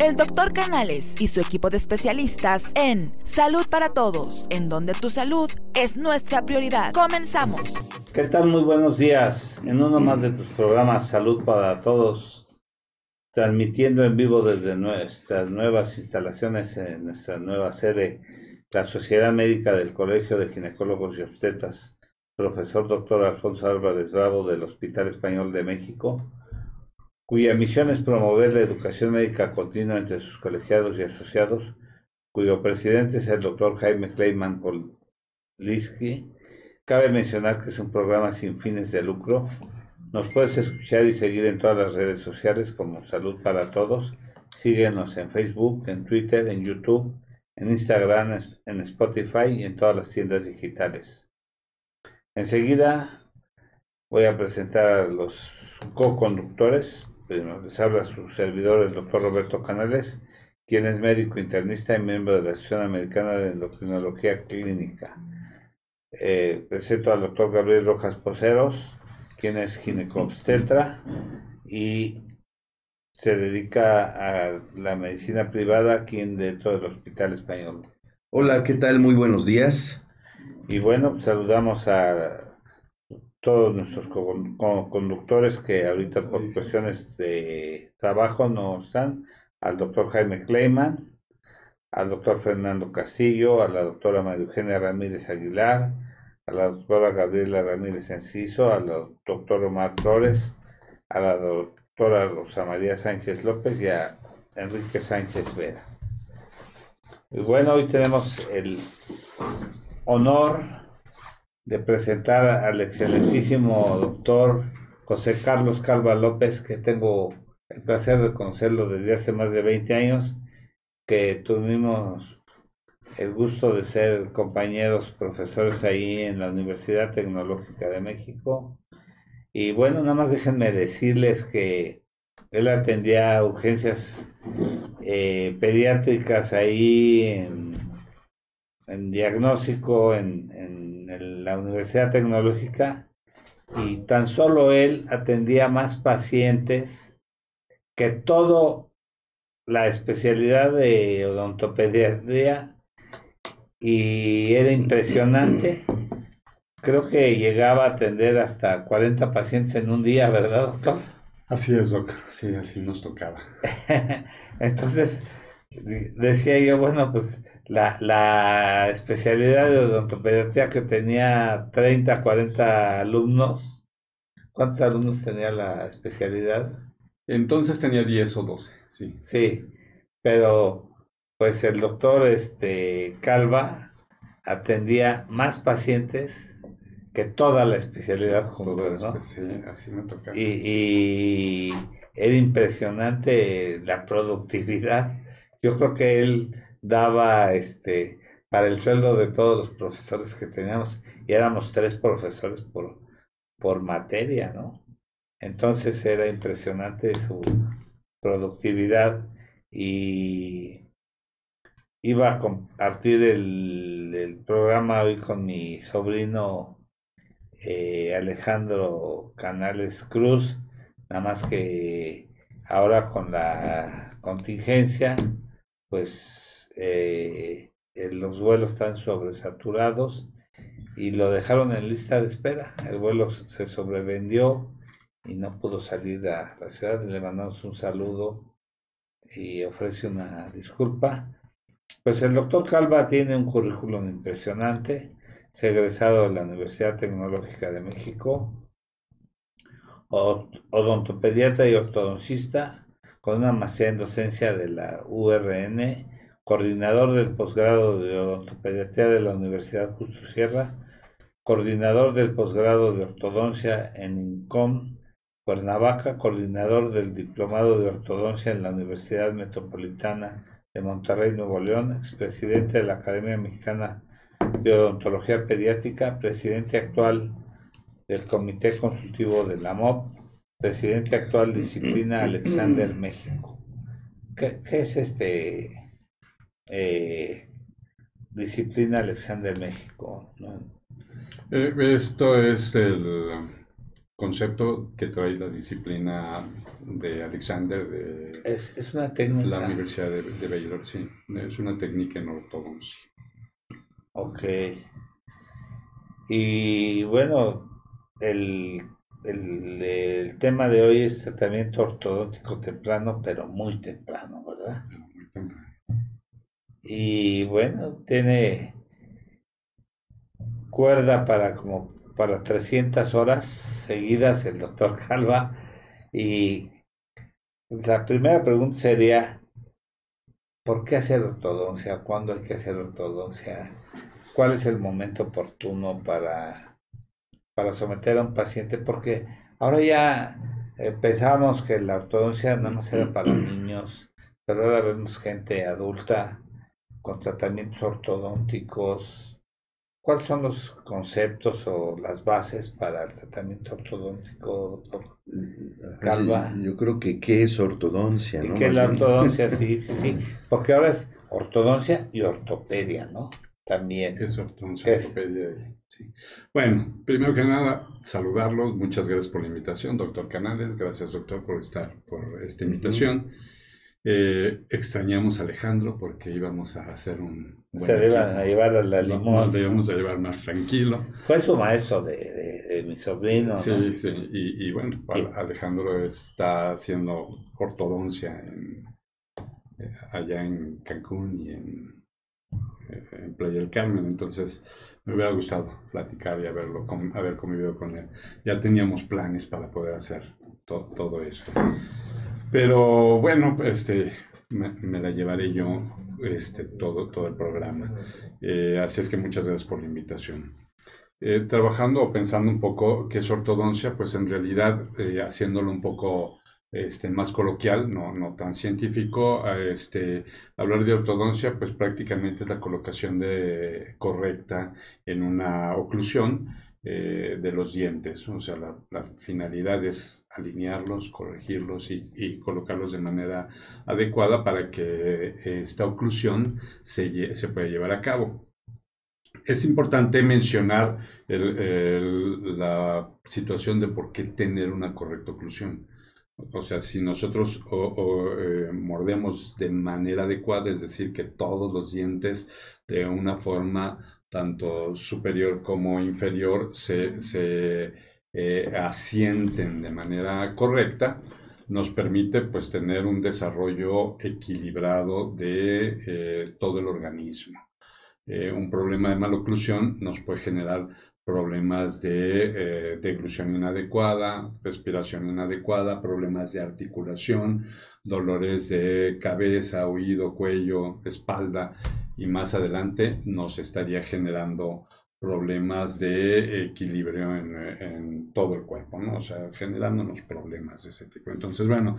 el doctor Canales y su equipo de especialistas en Salud para Todos, en donde tu salud es nuestra prioridad. Comenzamos. ¿Qué tal? Muy buenos días. En uno más de tus programas Salud para Todos, transmitiendo en vivo desde nuestras nuevas instalaciones en nuestra nueva sede, la Sociedad Médica del Colegio de Ginecólogos y Obstetras, profesor doctor Alfonso Álvarez Bravo del Hospital Español de México cuya misión es promover la educación médica continua entre sus colegiados y asociados, cuyo presidente es el doctor Jaime Kleiman Poliski. Cabe mencionar que es un programa sin fines de lucro. Nos puedes escuchar y seguir en todas las redes sociales como Salud para Todos. Síguenos en Facebook, en Twitter, en YouTube, en Instagram, en Spotify y en todas las tiendas digitales. Enseguida voy a presentar a los co-conductores les habla su servidor, el doctor Roberto Canales, quien es médico internista y miembro de la Asociación Americana de Endocrinología Clínica. Eh, presento al doctor Gabriel Rojas Poceros, quien es ginecobstetra y se dedica a la medicina privada aquí dentro del Hospital Español. Hola, ¿qué tal? Muy buenos días. Y bueno, saludamos a todos nuestros conductores que ahorita por cuestiones de trabajo no están, al doctor Jaime Kleiman, al doctor Fernando Castillo, a la doctora María Eugenia Ramírez Aguilar, a la doctora Gabriela Ramírez Enciso, al doctor Omar Flores, a la doctora Rosa María Sánchez López y a Enrique Sánchez Vera. Y bueno, hoy tenemos el honor de presentar al excelentísimo doctor José Carlos Calva López, que tengo el placer de conocerlo desde hace más de 20 años, que tuvimos el gusto de ser compañeros profesores ahí en la Universidad Tecnológica de México. Y bueno, nada más déjenme decirles que él atendía urgencias eh, pediátricas ahí en, diagnóstico, en la Universidad Tecnológica y tan solo él atendía más pacientes que todo la especialidad de odontopediatría y era impresionante. Creo que llegaba a atender hasta 40 pacientes en un día, ¿verdad, doctor? Así es, doctor. Sí, así nos tocaba. Entonces, decía yo, bueno, pues la, la especialidad de odontopediatría que tenía 30, 40 alumnos, ¿cuántos alumnos tenía la especialidad? Entonces tenía 10 o 12, sí. Sí, pero pues el doctor este, Calva atendía más pacientes que toda la especialidad juntos, ¿no? Sí, así me tocaba. Y, y era impresionante la productividad yo creo que él daba este para el sueldo de todos los profesores que teníamos y éramos tres profesores por, por materia, ¿no? Entonces era impresionante su productividad y iba a compartir el, programa hoy con mi sobrino eh, Alejandro Canales Cruz, nada más que ahora con la contingencia pues eh, los vuelos están sobresaturados y lo dejaron en lista de espera. El vuelo se sobrevendió y no pudo salir a la ciudad. Le mandamos un saludo y ofrece una disculpa. Pues el doctor Calva tiene un currículum impresionante. Se egresado de la Universidad Tecnológica de México, odontopediatra y ortodoncista, con una maestría en docencia de la URN, coordinador del posgrado de odontopediatría de la Universidad Justo Sierra, coordinador del posgrado de ortodoncia en INCOM, Cuernavaca, coordinador del diplomado de ortodoncia en la Universidad Metropolitana de Monterrey, Nuevo León, expresidente de la Academia Mexicana de Odontología Pediátrica, presidente actual del Comité Consultivo de la MOP, presidente actual Disciplina Alexander México. ¿Qué, es este eh, Disciplina Alexander México? Eh, esto es el, concepto que trae la disciplina de Alexander de Es, es una técnica. la Universidad de, de Baylor, sí. Es una técnica en ortodoncia. Ok. Y bueno, el, el, el tema de hoy es tratamiento ortodóntico temprano, pero muy temprano, ¿verdad? pero muy temprano. Y bueno, tiene cuerda para como para 300 horas seguidas el doctor Calva. Y la primera pregunta sería, ¿por qué hacer ortodoncia? ¿Cuándo hay que hacer ortodoncia? ¿Cuál es el momento oportuno para, para someter a un paciente? Porque ahora ya eh, pensábamos que la ortodoncia nada más era para niños, pero ahora vemos gente adulta con tratamientos ortodónticos. ¿Cuáles son los conceptos o las bases para el tratamiento ortodóntico? doctor? Calva. Sí, Yo creo que qué es ortodoncia, ¿Y ¿no? qué es la ortodoncia? Sí, sí, sí. Porque ahora es ortodoncia y ortopedia, ¿no? También. Es ortodoncia, Es. ortopedia sí. Bueno, primero que nada, saludarlos. Muchas gracias por la invitación, doctor Canales. Gracias, doctor, por estar, por esta invitación. Eh, extrañamos a Alejandro porque íbamos a hacer un buen Se iban a llevar a la limón. Nos lo íbamos a llevar más tranquilo. Fue su maestro de, de- de mi sobrino, ¿no? Sí, sí, y, y bueno, Al- Alejandro está haciendo ortodoncia en, eh, allá en Cancún y en, eh, en Playa del Carmen, entonces me hubiera gustado platicar y haberlo, haber convivido con él. Ya teníamos planes para poder hacer to- todo esto. Pero bueno, este, me, la llevaré yo este, todo, todo el programa. Eh, así es que muchas gracias por la invitación. Eh, trabajando o pensando un poco qué es ortodoncia, pues en realidad eh, haciéndolo un poco este, más coloquial, no, no tan científico, este, hablar de ortodoncia, pues prácticamente es la colocación de, correcta en una oclusión eh, de los dientes. O sea, la, la finalidad es alinearlos, corregirlos y, y colocarlos de manera adecuada para que esta oclusión se, se pueda llevar a cabo. Es importante mencionar el- el- la situación de por qué tener una correcta oclusión. O sea, si nosotros o- o, eh, mordemos de manera adecuada, es decir, que todos los dientes de una forma tanto superior como inferior se, se, eh, asienten de manera correcta, nos permite pues tener un desarrollo equilibrado de eh, todo el organismo. Eh, un problema de maloclusión nos puede generar problemas de eh, inadecuada, respiración inadecuada, problemas de articulación, dolores de cabeza, oído, cuello, espalda y más adelante nos estaría generando problemas de equilibrio en, todo el cuerpo, ¿no? O sea, generándonos problemas de ese tipo. Entonces, bueno,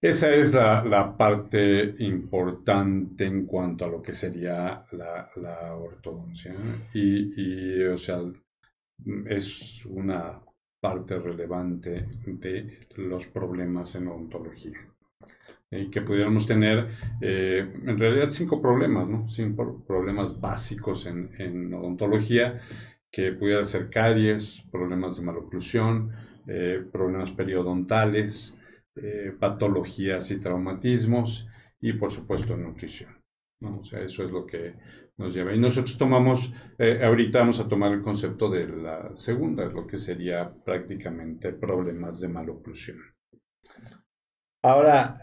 esa es la, parte importante en cuanto a lo que sería la, la ortodoncia. Y, y, o sea, es una parte relevante de los problemas en odontología. Y que pudiéramos tener, eh, en realidad, cinco problemas, ¿no? Cinco problemas básicos en, odontología, que pudiera ser caries, problemas de maloclusión, eh, problemas periodontales, eh, patologías y traumatismos y por supuesto nutrición. O sea, eso es lo que nos lleva. Y nosotros tomamos, ahorita vamos a tomar el concepto de la segunda, lo que sería prácticamente problemas de maloclusión. Ahora,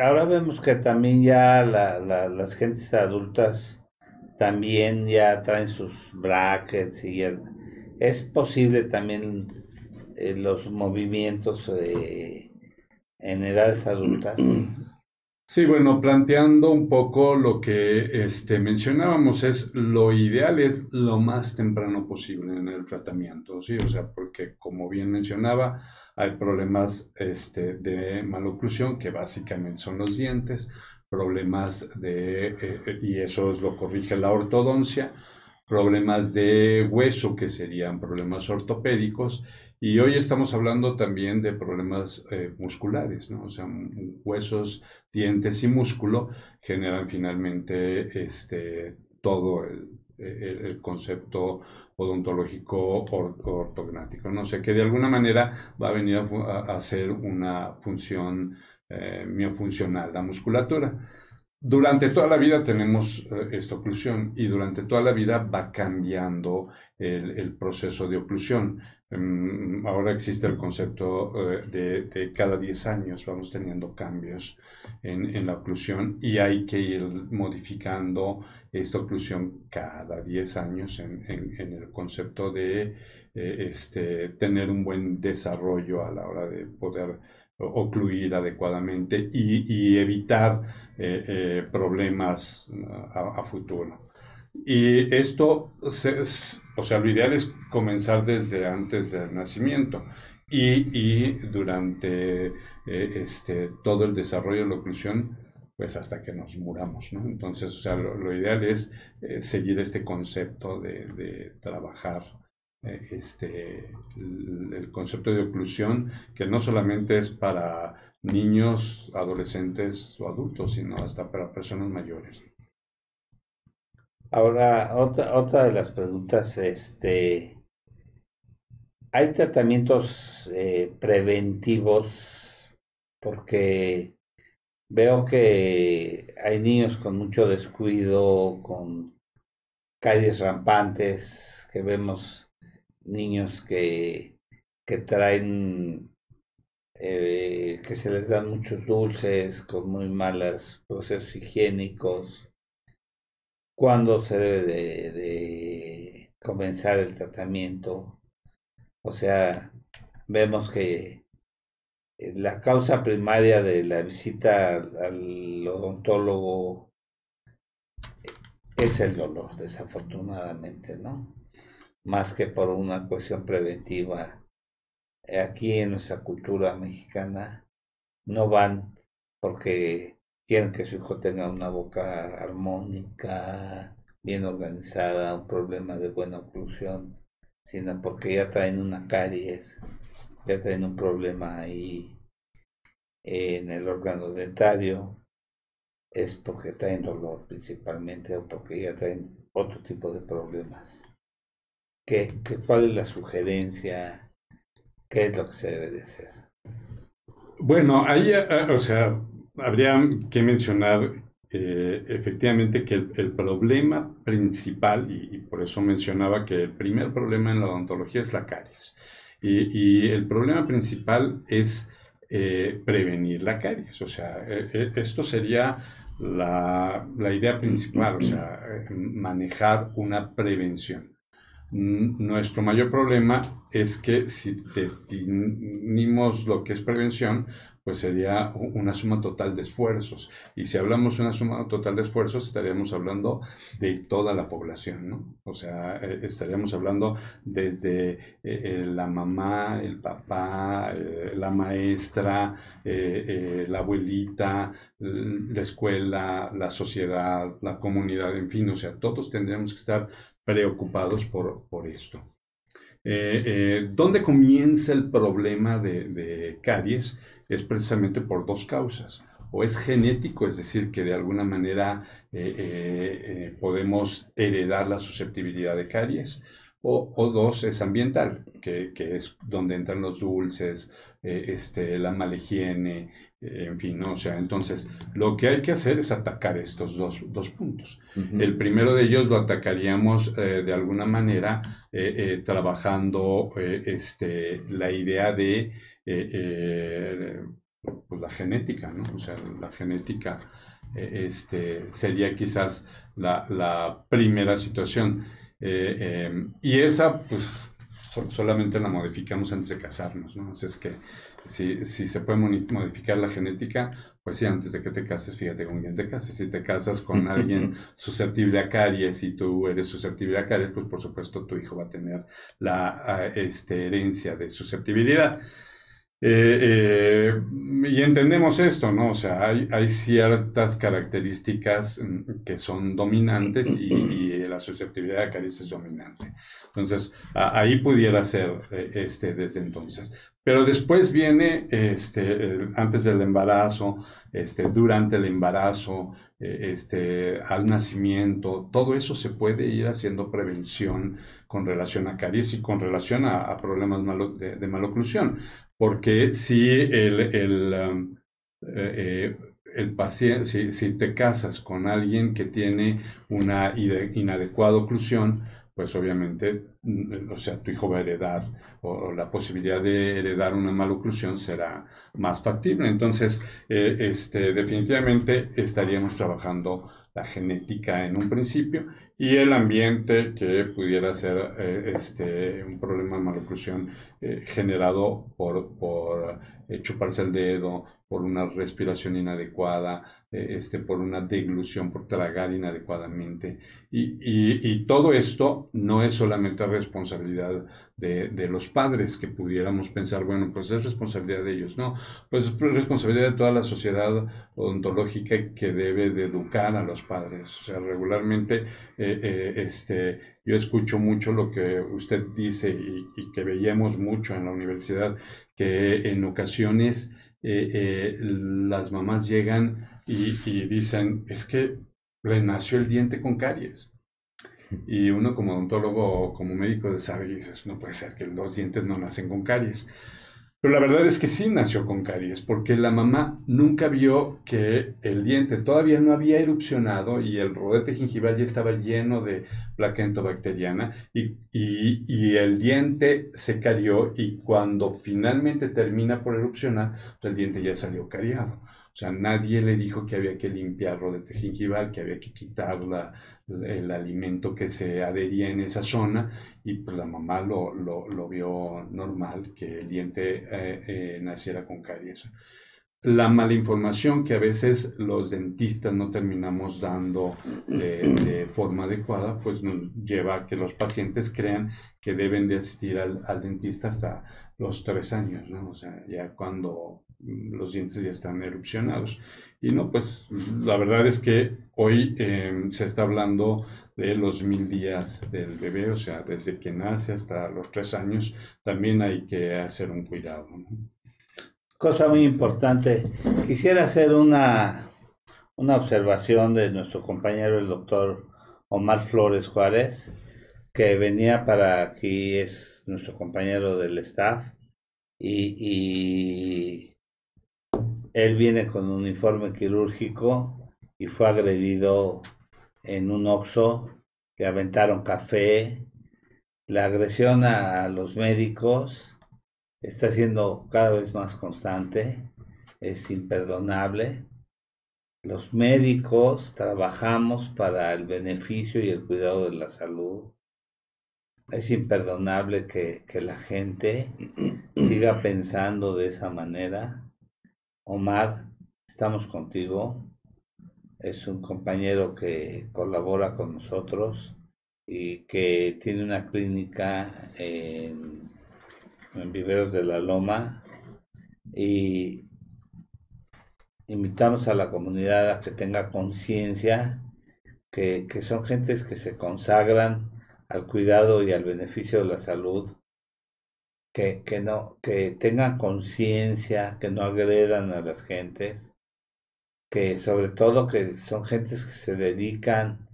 ahora vemos que también ya la- la- las gentes adultas también ya traen sus brackets y ya- es posible también eh, los movimientos eh, en edades adultas. Sí, bueno, planteando un poco lo que este, mencionábamos, es lo ideal es lo más temprano posible en el tratamiento, ¿sí? O sea, porque como bien mencionaba, hay problemas este, de maloclusión, que básicamente son los dientes, problemas de, eh, y eso es lo corrige la ortodoncia, problemas de hueso, que serían problemas ortopédicos, y hoy estamos hablando también de problemas eh, musculares, ¿no? O sea, huesos, dientes y músculo generan finalmente este, todo el, el, concepto odontológico ortognático. No sé, que de alguna manera va a venir a, hacer una función eh, miofuncional, la musculatura. Durante toda la vida tenemos eh, esta oclusión y durante toda la vida va cambiando el, proceso de oclusión. Em, ahora existe el concepto eh, de, cada 10 años vamos teniendo cambios en, la oclusión y hay que ir modificando esta oclusión cada 10 años en, el concepto de eh, este, tener un buen desarrollo a la hora de poder ocluir adecuadamente y, evitar eh, eh, problemas a, futuro. Y esto, o sea, lo ideal es comenzar desde antes del nacimiento y, durante este, todo el desarrollo de la oclusión, pues hasta que nos muramos. Entonces, o sea, lo, ideal es seguir este concepto de, de trabajar eh, este, el, concepto de oclusión, que no solamente es para niños, adolescentes o adultos, sino hasta para personas mayores. Ahora, otra, otra de las preguntas, este, ¿hay tratamientos eh, preventivos? Porque veo que hay niños con mucho descuido, con caries rampantes, que vemos niños que, que traen, eh, que se les dan muchos dulces con muy malos procesos higiénicos. ¿Cuándo se debe de, comenzar el tratamiento? O sea, vemos que la causa primaria de la visita al odontólogo es el dolor, desafortunadamente, ¿no? más que por una cuestión preventiva. Aquí en nuestra cultura mexicana no van porque quieren que su hijo tenga una boca armónica, bien organizada, un problema de buena oclusión, sino porque ya traen una caries, ya traen un problema ahí en el órgano dentario, es porque traen dolor principalmente o porque ya traen otro tipo de problemas. ¿Qué, cuál es la sugerencia? ¿Qué es lo que se debe de hacer? Bueno, ahí, eh, o sea, habría que mencionar eh, efectivamente que el, problema principal, y, por eso mencionaba que el primer problema en la odontología es la caries, y, el problema principal es prevenir la caries, o sea, esto sería la, la idea principal, o sea, manejar una prevención. Nuestro mayor problema es que si definimos lo que es prevención, pues sería una suma total de esfuerzos. Y si hablamos de una suma total de esfuerzos, estaríamos hablando de toda la población. O sea, eh, estaríamos hablando desde eh, eh, la mamá, el papá, la maestra, la abuelita, la escuela, la sociedad, la comunidad, en fin, o sea, todos tendríamos que estar preocupados por, por esto. Eh, ¿Dónde comienza el problema de, caries? Es precisamente por dos causas. O es genético, es decir, que de alguna manera eh, podemos heredar la susceptibilidad de caries, o, o, dos es ambiental, que, que, es donde entran los dulces, este, la mala higiene, en fin, ¿no? O sea, entonces lo que hay que hacer es atacar estos dos, dos puntos. El primero de ellos lo atacaríamos eh, de alguna manera eh, eh, trabajando este, la idea de pues, la genética, ¿no? O sea, la genética este, sería quizás la, la primera situación. Em, y esa, pues, solamente la modificamos antes de casarnos, ¿no? Así es que si, si se puede modificar la genética, pues sí, antes de que te cases, fíjate con quién te cases. Si te casas con alguien susceptible a caries y tú eres susceptible a caries, pues por supuesto tu hijo va a tener la este, herencia de susceptibilidad. Eh, eh, y entendemos esto, ¿no? O sea, hay, hay ciertas características mm, que son dominantes y, la susceptibilidad a caricia es dominante. Entonces, ahí pudiera ser eh, este, desde entonces. Pero después viene, este, antes del embarazo, este, durante el embarazo, este, al nacimiento, todo eso se puede ir haciendo prevención con relación a caries y con relación a, problemas de, de maloclusión. Porque si el, el, um, eh, el paciente, si, te casas con alguien que tiene una inadecuada oclusión, pues obviamente, mm, o sea, tu hijo va a heredar o, la posibilidad de heredar una mala oclusión será más factible. Entonces, eh, este, definitivamente estaríamos trabajando genética en un principio y el ambiente que pudiera ser eh, este, un problema de maloclusión eh, generado por, por eh, chuparse el dedo, por una respiración inadecuada, este, por una deglución, por tragar inadecuadamente. Y, y, todo esto no es solamente responsabilidad de, de, los padres, que pudiéramos pensar, bueno, pues es responsabilidad de ellos, no, pues es responsabilidad de toda la sociedad odontológica que debe de educar a los padres. O sea, regularmente eh, este, yo escucho mucho lo que usted dice y, que veíamos mucho en la universidad, que en ocasiones eh, eh, las mamás llegan y, dicen, es que le nació el diente con caries. Y uno como odontólogo o como médico sabe y dices, no puede ser que los dientes no nacen con caries. Pero la verdad es que sí nació con caries, porque la mamá nunca vio que el diente todavía no había erupcionado y el rodete gingival ya estaba lleno de placa entobacteriana y, y, y el diente se carió y cuando finalmente termina por erupcionar, pues el diente ya salió cariado. Sea, nadie le dijo que había que limpiar rodete gingival, que había que quitar el alimento que se adhería en esa zona y pues la mamá lo, lo, vio normal, que el diente eh, eh, naciera con caries. La mala información que a veces los dentistas no terminamos dando de, forma adecuada, pues nos lleva a que los pacientes crean que deben de asistir al, al dentista hasta los tres años, ¿no? O sea, ya cuando los dientes ya están erupcionados. Y no, pues la verdad es que hoy em, se está hablando de los mil días del bebé, o sea, desde que nace hasta los tres años, también hay que hacer un cuidado. Cosa muy importante, quisiera hacer una, una observación de nuestro compañero el doctor Omar Flores Juárez, que venía para aquí, es nuestro compañero del staff, y él viene con un uniforme quirúrgico y fue agredido en un oxo, le aventaron café. La agresión a los médicos está siendo cada vez más constante, es imperdonable. Los médicos trabajamos para el beneficio y el cuidado de la salud. Es imperdonable que, que la gente siga pensando de esa manera Omar, estamos contigo. Es un compañero que colabora con nosotros y que tiene una clínica en, Viveros de la Loma y invitamos a la comunidad a que tenga conciencia que, que, son gentes que se consagran al cuidado y al beneficio de la salud que, que, no, que tengan conciencia, que no agredan a las gentes, que sobre todo que son gentes que se dedican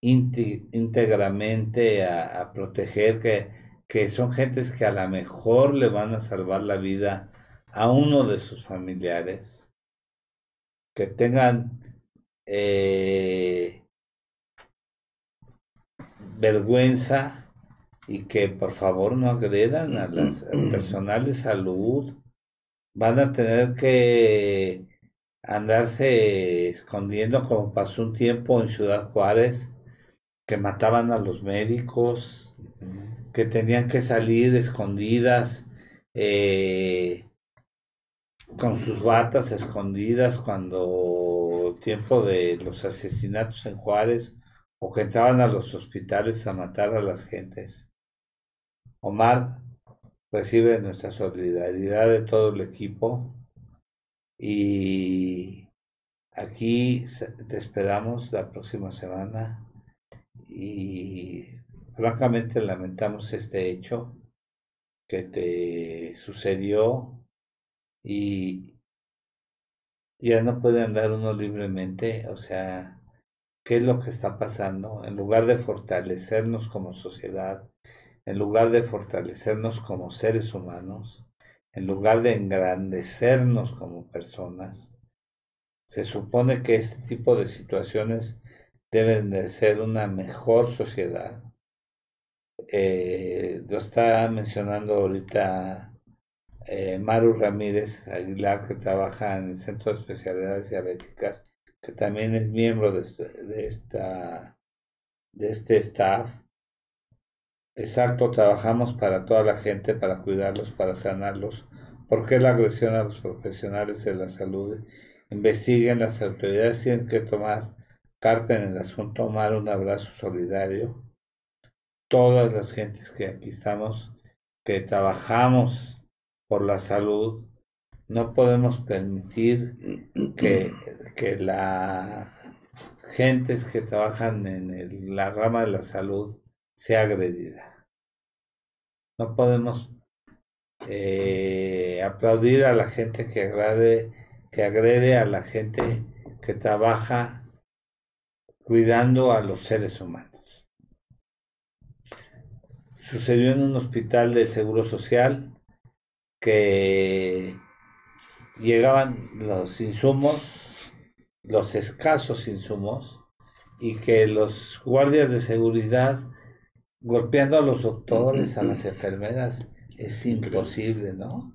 íntegramente a, proteger, que, que son gentes que a lo mejor le van a salvar la vida a uno de sus familiares, que tengan eh, vergüenza y que por favor no agredan a las, al personal de salud. Van a tener que andarse escondiendo como pasó un tiempo en Ciudad Juárez, que mataban a los médicos, que tenían que salir escondidas eh, con sus batas escondidas cuando tiempo de los asesinatos en Juárez o que entraban a los hospitales a matar a las gentes. Omar, recibe nuestra solidaridad de todo el equipo y aquí te esperamos la próxima semana y francamente lamentamos este hecho que te sucedió y ya no puede andar uno libremente, o sea, ¿qué es lo que está pasando? En lugar de fortalecernos como sociedad, en lugar de fortalecernos como seres humanos, en lugar de engrandecernos como personas, se supone que este tipo de situaciones deben de ser una mejor sociedad. Eh, lo está mencionando ahorita eh, Maru Ramírez Aguilar, que trabaja en el Centro de Especialidades Diabéticas, que también es miembro de, este, este staff. Exacto, trabajamos para toda la gente, para cuidarlos, para sanarlos. ¿Por qué la agresión a los profesionales de la salud? Investiguen, las autoridades tienen que tomar carta en el asunto, tomar un abrazo solidario. Todas las gentes que aquí estamos, que trabajamos por la salud, no podemos permitir que, que las gentes que trabajan en la rama de la salud sea agredida. No podemos eh, aplaudir a la gente que agrade, que agrede a la gente que trabaja cuidando a los seres humanos. Sucedió en un hospital del Seguro Social que llegaban los insumos, los escasos insumos, y que los guardias de seguridad golpeando a los doctores, a las enfermeras, es imposible, ¿no?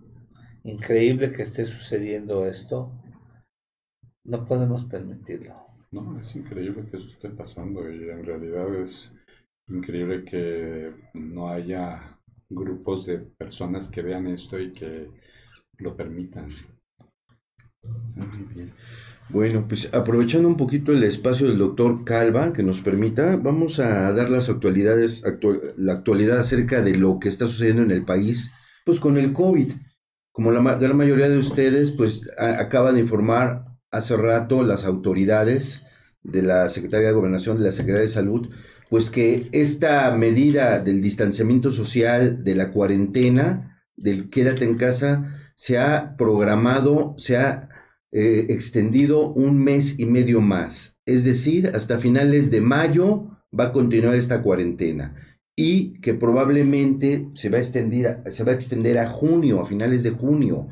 Increíble que esté sucediendo esto. No podemos permitirlo. No, es increíble que eso esté pasando y en realidad es increíble que no haya grupos de personas que vean esto y que lo permitan. Muy bien. Bueno, pues aprovechando un poquito el espacio del doctor Calva que nos permita, vamos a dar las actualidades, la actualidad acerca de lo que está sucediendo en el país, pues con el COVID. Como la gran mayoría de ustedes, pues acaban de informar hace rato las autoridades de la Secretaría de Gobernación, de la Secretaría de Salud, pues que esta medida del distanciamiento social, de la cuarentena, del quédate en casa, se ha programado, se ha eh, extendido un mes y medio más. Es decir, hasta finales de mayo va a continuar esta cuarentena y que probablemente se va a extender, a junio, a finales de junio.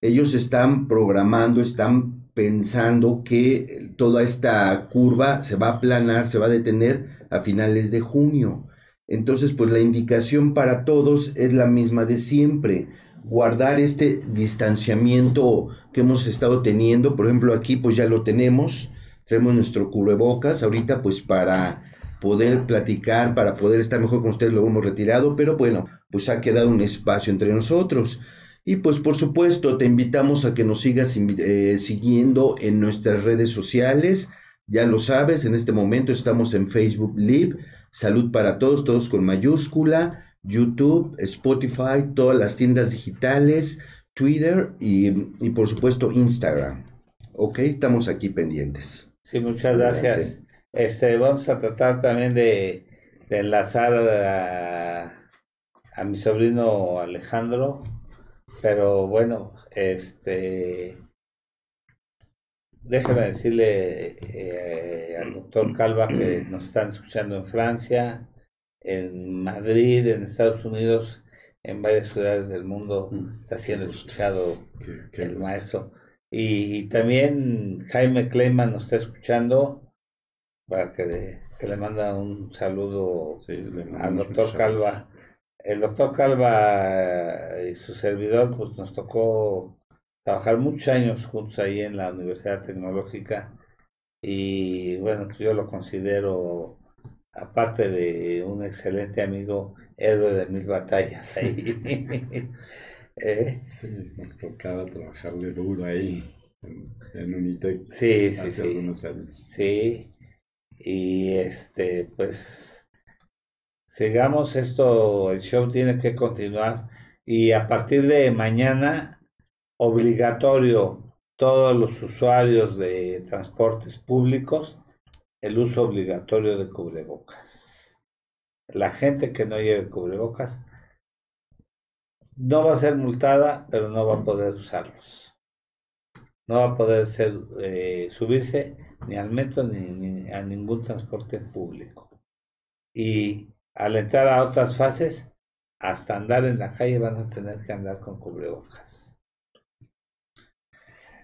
Ellos están programando, están pensando que toda esta curva se va a aplanar, se va a detener a finales de junio. Entonces, pues la indicación para todos es la misma de siempre, guardar este distanciamiento que hemos estado teniendo. Por ejemplo, aquí pues ya lo tenemos, tenemos nuestro cubrebocas, ahorita pues para poder platicar, para poder estar mejor con ustedes lo hemos retirado, pero bueno, pues ha quedado un espacio entre nosotros. Y pues por supuesto te invitamos a que nos sigas eh, siguiendo en nuestras redes sociales. Ya lo sabes, en este momento estamos en Facebook Live, Salud para Todos, todos con mayúscula, YouTube, Spotify, todas las tiendas digitales, Twitter y, por supuesto Instagram. Ok, estamos aquí pendientes. Sí, muchas gracias. Este, vamos a tratar también de, enlazar a mi sobrino Alejandro pero bueno, este. Déjeme decirle eh, al doctor Calva que nos están escuchando en Francia, en Madrid, en Estados Unidos, en varias ciudades del mundo mm, está siendo escuchado el maestro. Y, también Jaime Kleiman nos está escuchando para que le, que le manda un saludo al doctor Calva. El doctor Calva y su servidor, pues nos tocó trabajar muchos años juntos ahí en la Universidad Tecnológica. Y bueno, yo lo considero, aparte de un excelente amigo, héroe de mil batallas ahí. ¿Eh? Sí, nos tocaba trabajarle duro ahí en, Unitec sí, hace sí, algunos años. Sí, y este, pues sigamos esto, el show tiene que continuar Y a partir de mañana, obligatorio, todos los usuarios de transportes públicos, el uso obligatorio de cubrebocas. La gente que no lleve cubrebocas no va a ser multada, pero no va a poder usarlos. No va a poder eh, subirse ni al metro ni, ni a ningún transporte público. Y al entrar a otras fases, hasta andar en la calle van a tener que andar con cubrebocas.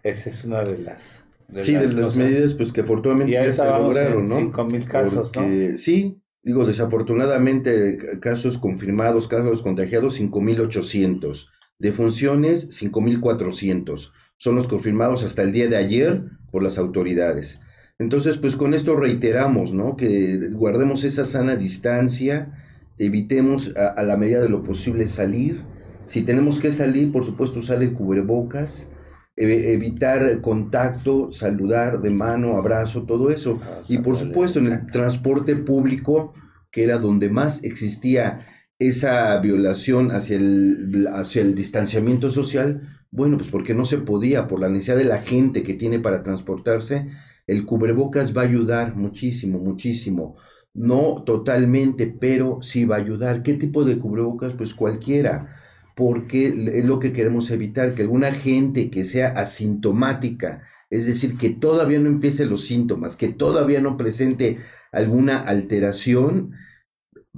Esa es una de las. De sí, de las medidas pues que afortunadamente ya, se lograron, ¿no? 5 mil casos, Porque, ¿no? Sí, digo, desafortunadamente casos confirmados, casos contagiados 5.800, defunciones 5.400, son los confirmados hasta el día de ayer por las autoridades. Entonces, pues con esto reiteramos, ¿no? Que guardemos esa sana distancia, evitemos a, la medida de lo posible salir. Si tenemos que salir, por supuesto, usar el cubrebocas, evitar contacto, saludar de mano, abrazo, todo eso. Ah, y por supuesto, en el transporte público, que era donde más existía esa violación hacia el, hacia el distanciamiento social, bueno, pues porque no se podía, por la necesidad de la gente que tiene para transportarse, el cubrebocas va a ayudar muchísimo, muchísimo. No totalmente, pero sí va a ayudar. ¿Qué tipo de cubrebocas? Pues cualquiera, porque es lo que queremos evitar, que alguna gente que sea asintomática, es decir, que todavía no empiece los síntomas, que todavía no presente alguna alteración,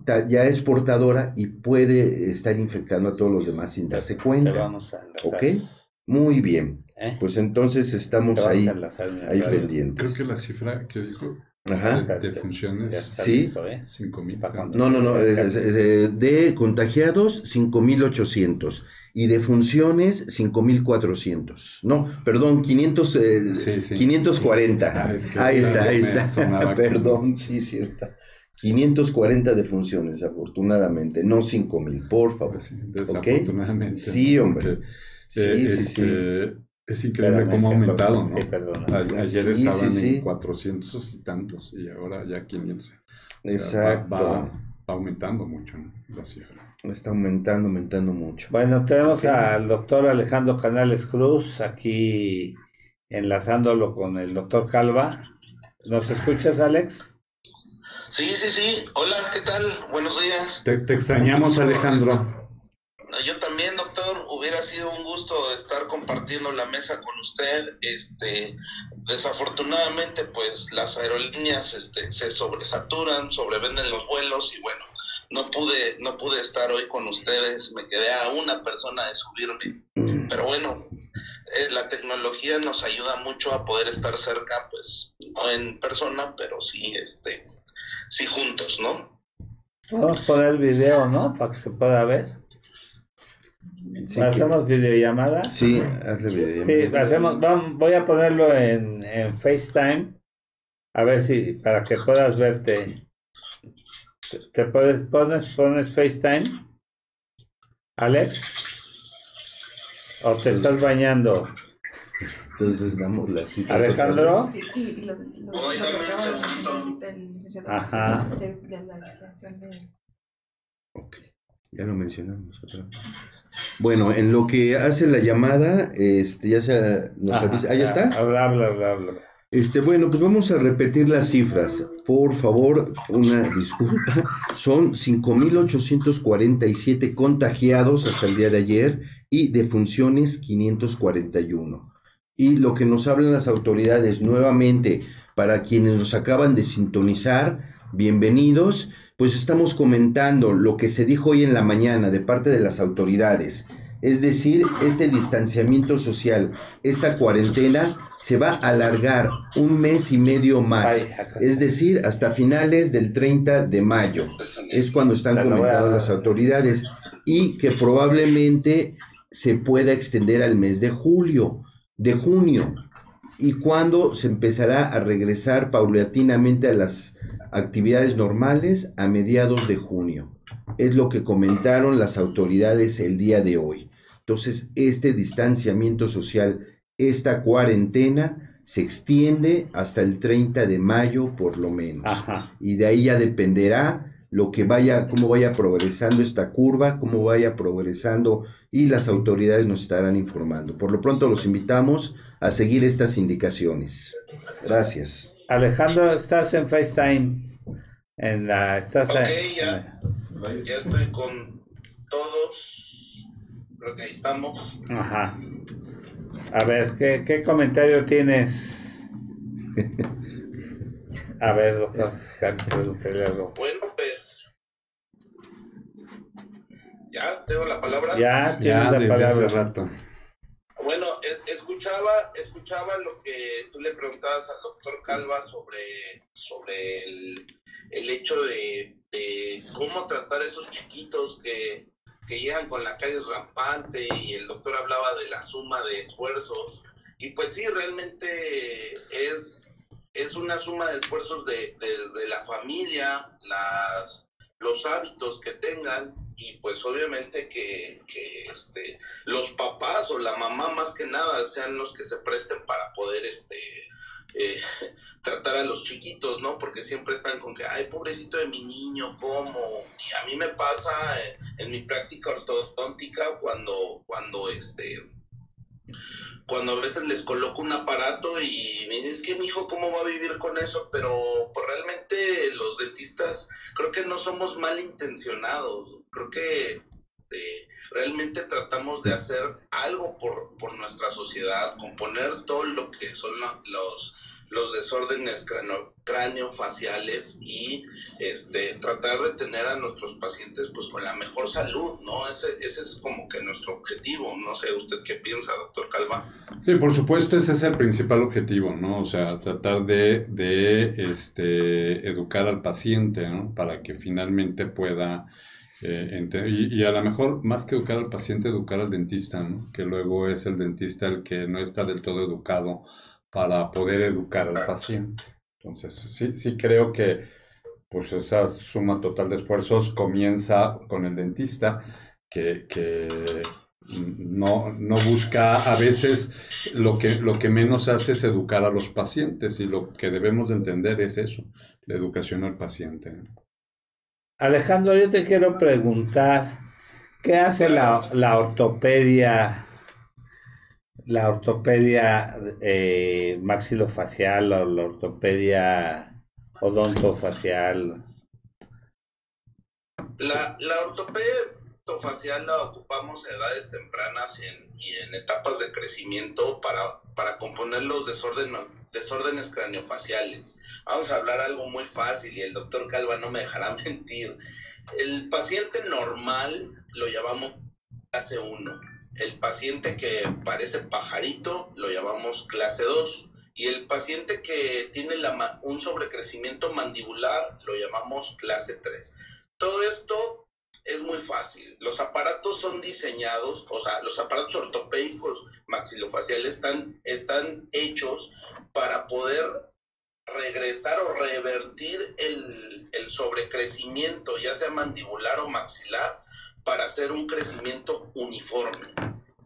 ya es portadora y puede estar infectando a todos los demás sin darse cuenta. Vamos a ¿Ok? Muy bien. ¿Eh? Pues entonces estamos ahí, ahí pendientes. Creo que la cifra que dijo de funciones, sí, ¿eh? 5000. No, no, no, de contagiados 5800 y de funciones 5400. No, perdón, 500 eh, 540. Ah, ahí está, ahí está. perdón, sí, cierta. 540 de funciones, afortunadamente, no 5000, por favor. Pues desafortunadamente. Sí, hombre. Sí, sí, este, Es increíble cómo ha aumentado, ¿no? Ayer estaban en 400 y tantos y ahora ya 500. Exacto. Va, aumentando mucho la cifra. Está aumentando, aumentando mucho. Bueno, tenemos al doctor Alejandro Canales Cruz aquí enlazándolo con el doctor Calva. ¿Nos escuchas, Alex? Sí, sí, sí. Hola, ¿qué tal? Buenos días. Te, te extrañamos, Alejandro. Yo también, doctor, hubiera sido un gusto estar compartiendo la mesa con usted. Este, desafortunadamente, pues las aerolíneas este, se sobresaturan, sobrevenden los vuelos y bueno, no pude, no pude estar hoy con ustedes. Me quedé a una persona de subirme, pero bueno, eh, la tecnología nos ayuda mucho a poder estar cerca, pues no en persona, pero sí, este, sí juntos, ¿no? Podemos poner video, ¿no? Para que se pueda ver. ¿Hacemos videollamada? Sí, hazle videollamada. Sí, hacemos, vamos, voy a ponerlo en, en FaceTime. A ver si, para que puedas verte. ¿Te, puedes, pones, pones FaceTime? ¿Alex? ¿O te estás bañando? Entonces damos la cita. ¿Alejandro? Sí, y, lo, lo, lo, que acaba de mencionar del licenciado Ajá. De, de la extensión de... Ok. Ya lo mencionamos otra Bueno, en lo que hace la llamada, este, ya se nos avisa. ¿Ah, ya está? Habla, habla, habla, Este, bueno, pues vamos a repetir las cifras. Por favor, una disculpa. Son 5.847 contagiados hasta el día de ayer y defunciones 541. Y lo que nos hablan las autoridades nuevamente, para quienes nos acaban de sintonizar, bienvenidos pues estamos comentando lo que se dijo hoy en la mañana de parte de las autoridades. Es decir, este distanciamiento social, esta cuarentena se va a alargar un mes y medio más. Es decir, hasta finales del 30 de mayo. Es cuando están comentando las autoridades. Y que probablemente se pueda extender al mes de julio, de junio y cuando se empezará a regresar paulatinamente a las actividades normales a mediados de junio. Es lo que comentaron las autoridades el día de hoy. Entonces, este distanciamiento social, esta cuarentena, se extiende hasta el 30 de mayo por lo menos. Y de ahí ya dependerá lo que vaya, cómo vaya progresando esta curva, cómo vaya progresando y las autoridades nos estarán informando. Por lo pronto los invitamos a seguir estas indicaciones. Gracias. Alejandro, estás en FaceTime. En la, estás Ok, en- ya. Ya estoy con todos. Creo que ahí estamos. Ajá. A ver, ¿qué, qué comentario tienes? A ver, doctor, pregúntele algo. Bueno, pues. Ya tengo la palabra. Ya tienes Ya la desde hace palabra. rato. Bueno, e- escuchaba, lo que tú le preguntabas al doctor Calva sobre, sobre el, el hecho de, de cómo tratar a esos chiquitos que, que llegan con la calle rampante y el doctor hablaba de la suma de esfuerzos. Y pues sí, realmente es, es una suma de esfuerzos de, desde la familia, las, los hábitos que tengan y pues obviamente que, que este, los papás o la mamá más que nada sean los que se presten para poder este eh, tratar a los chiquitos, ¿no? Porque siempre están con que, ay, pobrecito de mi niño, ¿cómo? Y a mí me pasa eh, en mi práctica ortodóntica cuando, cuando este cuando a veces les coloco un aparato y me es que mi hijo, ¿cómo va a vivir con eso? Pero pues, realmente los dentistas creo que no somos malintencionados, creo que eh, realmente tratamos de hacer algo por, por nuestra sociedad, componer todo lo que son los, los desórdenes craneofaciales y este, tratar de tener a nuestros pacientes pues con la mejor salud, ¿no? Ese, ese es como que nuestro objetivo, no sé usted qué piensa, doctor Calva. Sí, por supuesto, ese es el principal objetivo, ¿no? O sea, tratar de, de este, educar al paciente, ¿no? Para que finalmente pueda, eh, y a lo mejor, más que educar al paciente, educar al dentista, ¿no? Que luego es el dentista el que no está del todo educado para poder educar al paciente. Entonces, sí, sí creo que, pues, esa suma total de esfuerzos comienza con el dentista, que, que no, no busca a veces lo que, lo que menos hace es educar a los pacientes y lo que debemos de entender es eso, la educación al paciente. Alejandro, yo te quiero preguntar, ¿qué hace la, la ortopedia, la ortopedia eh, maxilofacial o la ortopedia odontofacial? La, la ortopedia facial la ocupamos en edades tempranas y en, etapas de crecimiento para, para componer los desórdenes, desórdenes craneofaciales. Vamos a hablar algo muy fácil y el doctor Calva no me dejará mentir. El paciente normal lo llamamos clase 1. El paciente que parece pajarito lo llamamos clase 2. Y el paciente que tiene un sobrecrecimiento mandibular lo llamamos clase 3. Todo esto es muy fácil. Los aparatos son diseñados, o sea, los aparatos ortopédicos maxilofaciales están, están hechos para poder regresar o revertir el, el sobrecrecimiento, ya sea mandibular o maxilar, para hacer un crecimiento uniforme.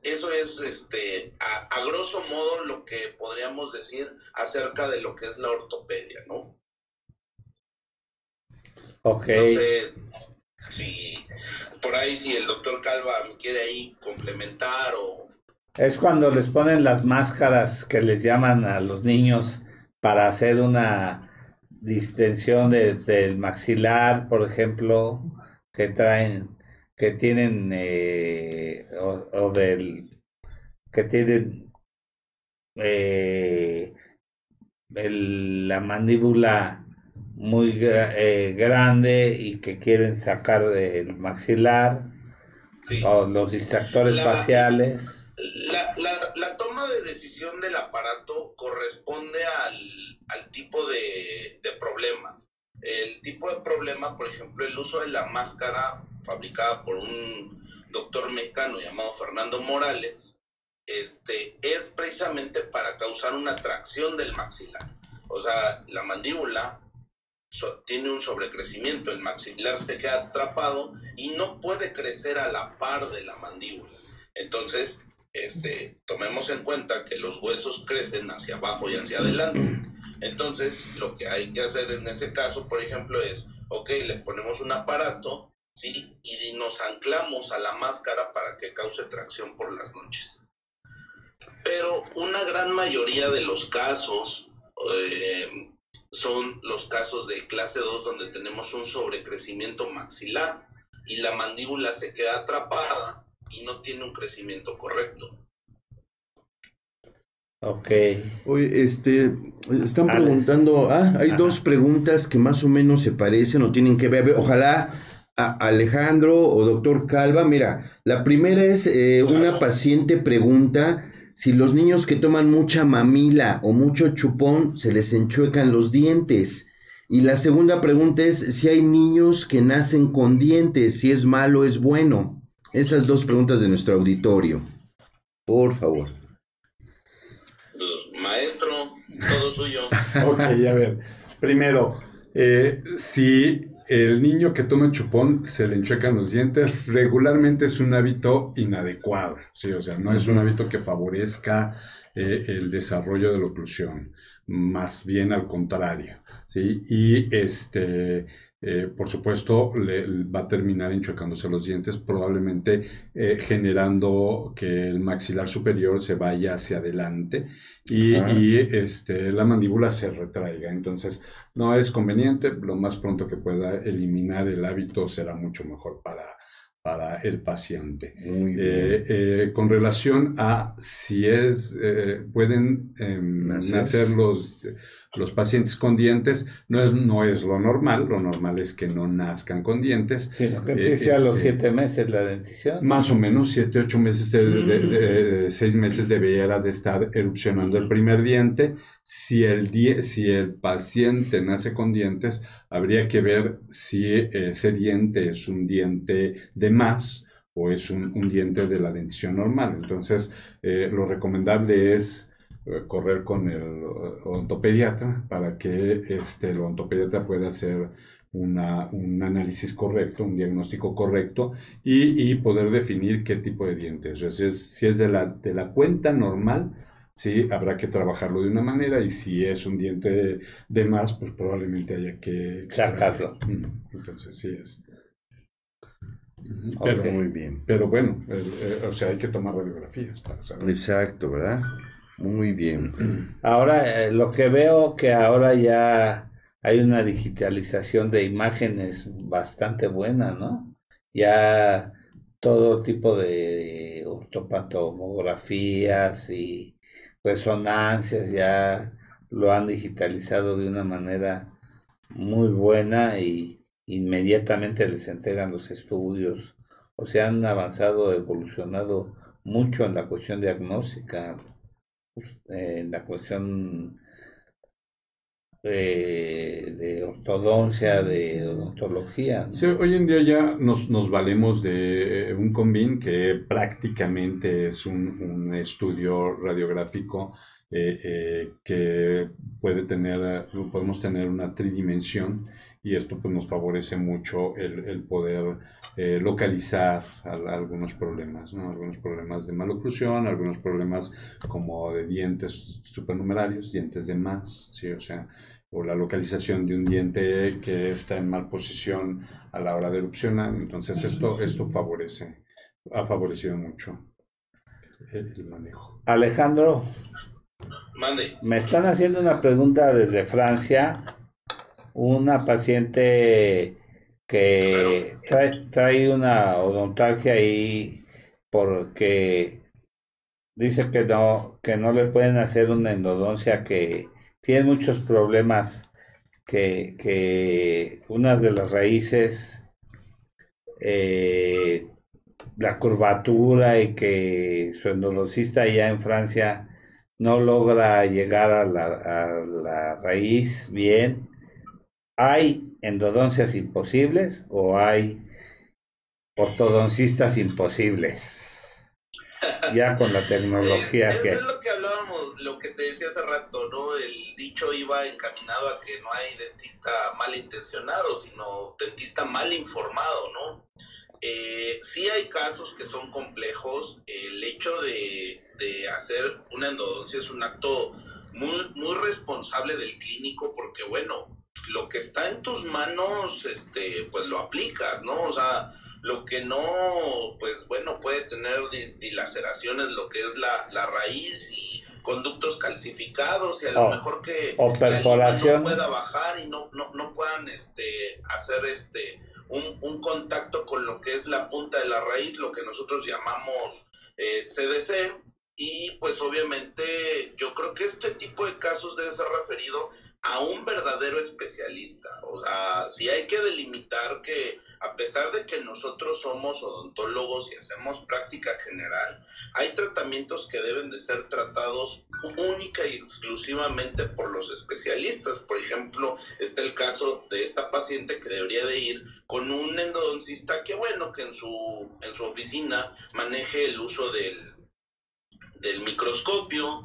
Eso es, este, a, a grosso modo, lo que podríamos decir acerca de lo que es la ortopedia, ¿no? Ok, No sé si por ahí si el doctor Calva me quiere ahí complementar o es cuando les ponen las máscaras que les llaman a los niños para hacer una distensión de- del maxilar, por ejemplo, que traen, que tienen, eh, o, o del, que tienen eh, el- la mandíbula muy gra- eh, grande y que quieren sacar el maxilar, sí. o los distractores La- faciales. La, la- la toma de decisión del aparato corresponde al, al tipo de, de problema. El tipo de problema, por ejemplo, el uso de la máscara fabricada por un doctor mexicano llamado Fernando Morales, este, es precisamente para causar una tracción del maxilar. O sea, la mandíbula so- tiene un sobrecrecimiento, el maxilar se queda atrapado y no puede crecer a la par de la mandíbula. Entonces, este, tomemos en cuenta que los huesos crecen hacia abajo y hacia adelante. Entonces, lo que hay que hacer en ese caso, por ejemplo, es ok, le ponemos un aparato, ¿sí? Y nos anclamos a la máscara para que cause tracción por las noches. Pero una gran mayoría de los casos eh, son los casos de clase 2 donde tenemos un sobrecrecimiento maxilar y la mandíbula se queda atrapada y no tiene un crecimiento correcto. Ok. Oye, este, están Alex. preguntando, ah, hay Ajá. dos preguntas que más o menos se parecen o tienen que ver, ojalá a Alejandro o doctor Calva, mira, la primera es, eh, una paciente pregunta si los niños que toman mucha mamila o mucho chupón se les enchuecan los dientes. Y la segunda pregunta es si hay niños que nacen con dientes, si es malo o es bueno. Esas dos preguntas de nuestro auditorio. Por favor. Pues, maestro, todo suyo. Ok, a ver. Primero, eh, si el niño que toma chupón se le enchuecan los dientes, regularmente es un hábito inadecuado, ¿sí? O sea, no es un hábito que favorezca eh, el desarrollo de la oclusión, más bien al contrario, ¿sí? Y este, eh, por supuesto, le, va a terminar enchuecándose los dientes, probablemente eh, generando que el maxilar superior se vaya hacia adelante y, este, la mandíbula se retraiga. Entonces, no es conveniente, lo más pronto que pueda eliminar el hábito será mucho mejor para, para el paciente. Muy bien. Eh, eh, con relación a si es, eh, pueden em, nacer los, los pacientes con dientes, no es, no es lo normal, lo normal es que no nazcan con dientes. Sino que Eh, empiece a los este, siete meses la dentición. Más o menos, siete, ocho meses, de, de- de- de- seis meses debiera de estar erupcionando el primer diente. Si el, die- si el paciente nace con dientes, habría que ver si eh, ese diente es un diente de más o es un, un diente de la dentición normal. Entonces, eh, lo recomendable es eh, correr con el eh, odontopediatra para que este, el odontopediatra pueda hacer una- un análisis correcto, un diagnóstico correcto y, y poder definir qué tipo de dientes. O sea, si es, si es de, la, de la cuenta normal, sí, habrá que trabajarlo de una manera y si es un diente de, de más, pues probablemente haya que. Sacarlo. Entonces, sí es. Pero, Muy bien. pero bueno, el- eh, o sea, hay que tomar radiografías para saber. Exacto, ¿verdad? Muy bien. Ahora, eh, lo que veo que ahora ya hay una digitalización de imágenes bastante buena, ¿no? Ya todo tipo de ortopatomografías y resonancias ya lo han digitalizado de una manera muy buena y inmediatamente les entregan los estudios. O sea, han avanzado, evolucionado mucho en la cuestión diagnóstica eh, la cuestión eh, de ortodoncia, de odontología. ¿no? Sí, hoy en día ya nos, nos valemos de eh, un combin que prácticamente es un, un estudio radiográfico eh, eh, que puede tener, podemos tener una tridimensión y esto pues nos favorece mucho el, el poder eh, localizar al- algunos problemas, ¿no? Algunos problemas de maloclusión, algunos problemas como de dientes supernumerarios, dientes de más, ¿sí? O sea, o la localización de un diente que está en mal posición a la hora de erupcionar. Entonces esto, esto favorece, ha favorecido mucho el, el manejo. Alejandro, Mande. me están haciendo una pregunta desde Francia. Una paciente que trae, trae una odontalgia ahí porque dice que no, que no le pueden hacer una endodoncia, que tiene muchos problemas, que, que una de las raíces, eh, la curvatura y que su endodoncista allá en Francia no logra llegar a la, a la raíz bien. ¿Hay endodoncias imposibles o hay ortodoncistas imposibles? Ya con la tecnología es, que es lo que hablábamos, lo que te decía hace rato, ¿no? El dicho iba encaminado a que no hay dentista malintencionado, sino dentista mal informado, ¿no? Eh, sí hay casos que son complejos. El hecho de, de hacer una endodoncia es un acto muy, muy responsable del clínico porque, bueno, lo que está en tus manos, este, pues lo aplicas, ¿no? O sea, lo que no, pues bueno, puede tener di- dilaceraciones, lo que es la, la raíz y conductos calcificados y a lo mejor que o perforaciones. no pueda bajar y no, no, no puedan este, hacer este, un, un contacto con lo que es la punta de la raíz, lo que nosotros llamamos eh, CDC. Y pues obviamente yo creo que este tipo de casos debe ser referido a un verdadero especialista. O sea, si hay que delimitar que a pesar de que nosotros somos odontólogos y hacemos práctica general, hay tratamientos que deben de ser tratados única y exclusivamente por los especialistas. Por ejemplo, está el caso de esta paciente que debería de ir con un endodoncista que bueno, que en su, en su oficina maneje el uso del, del microscopio,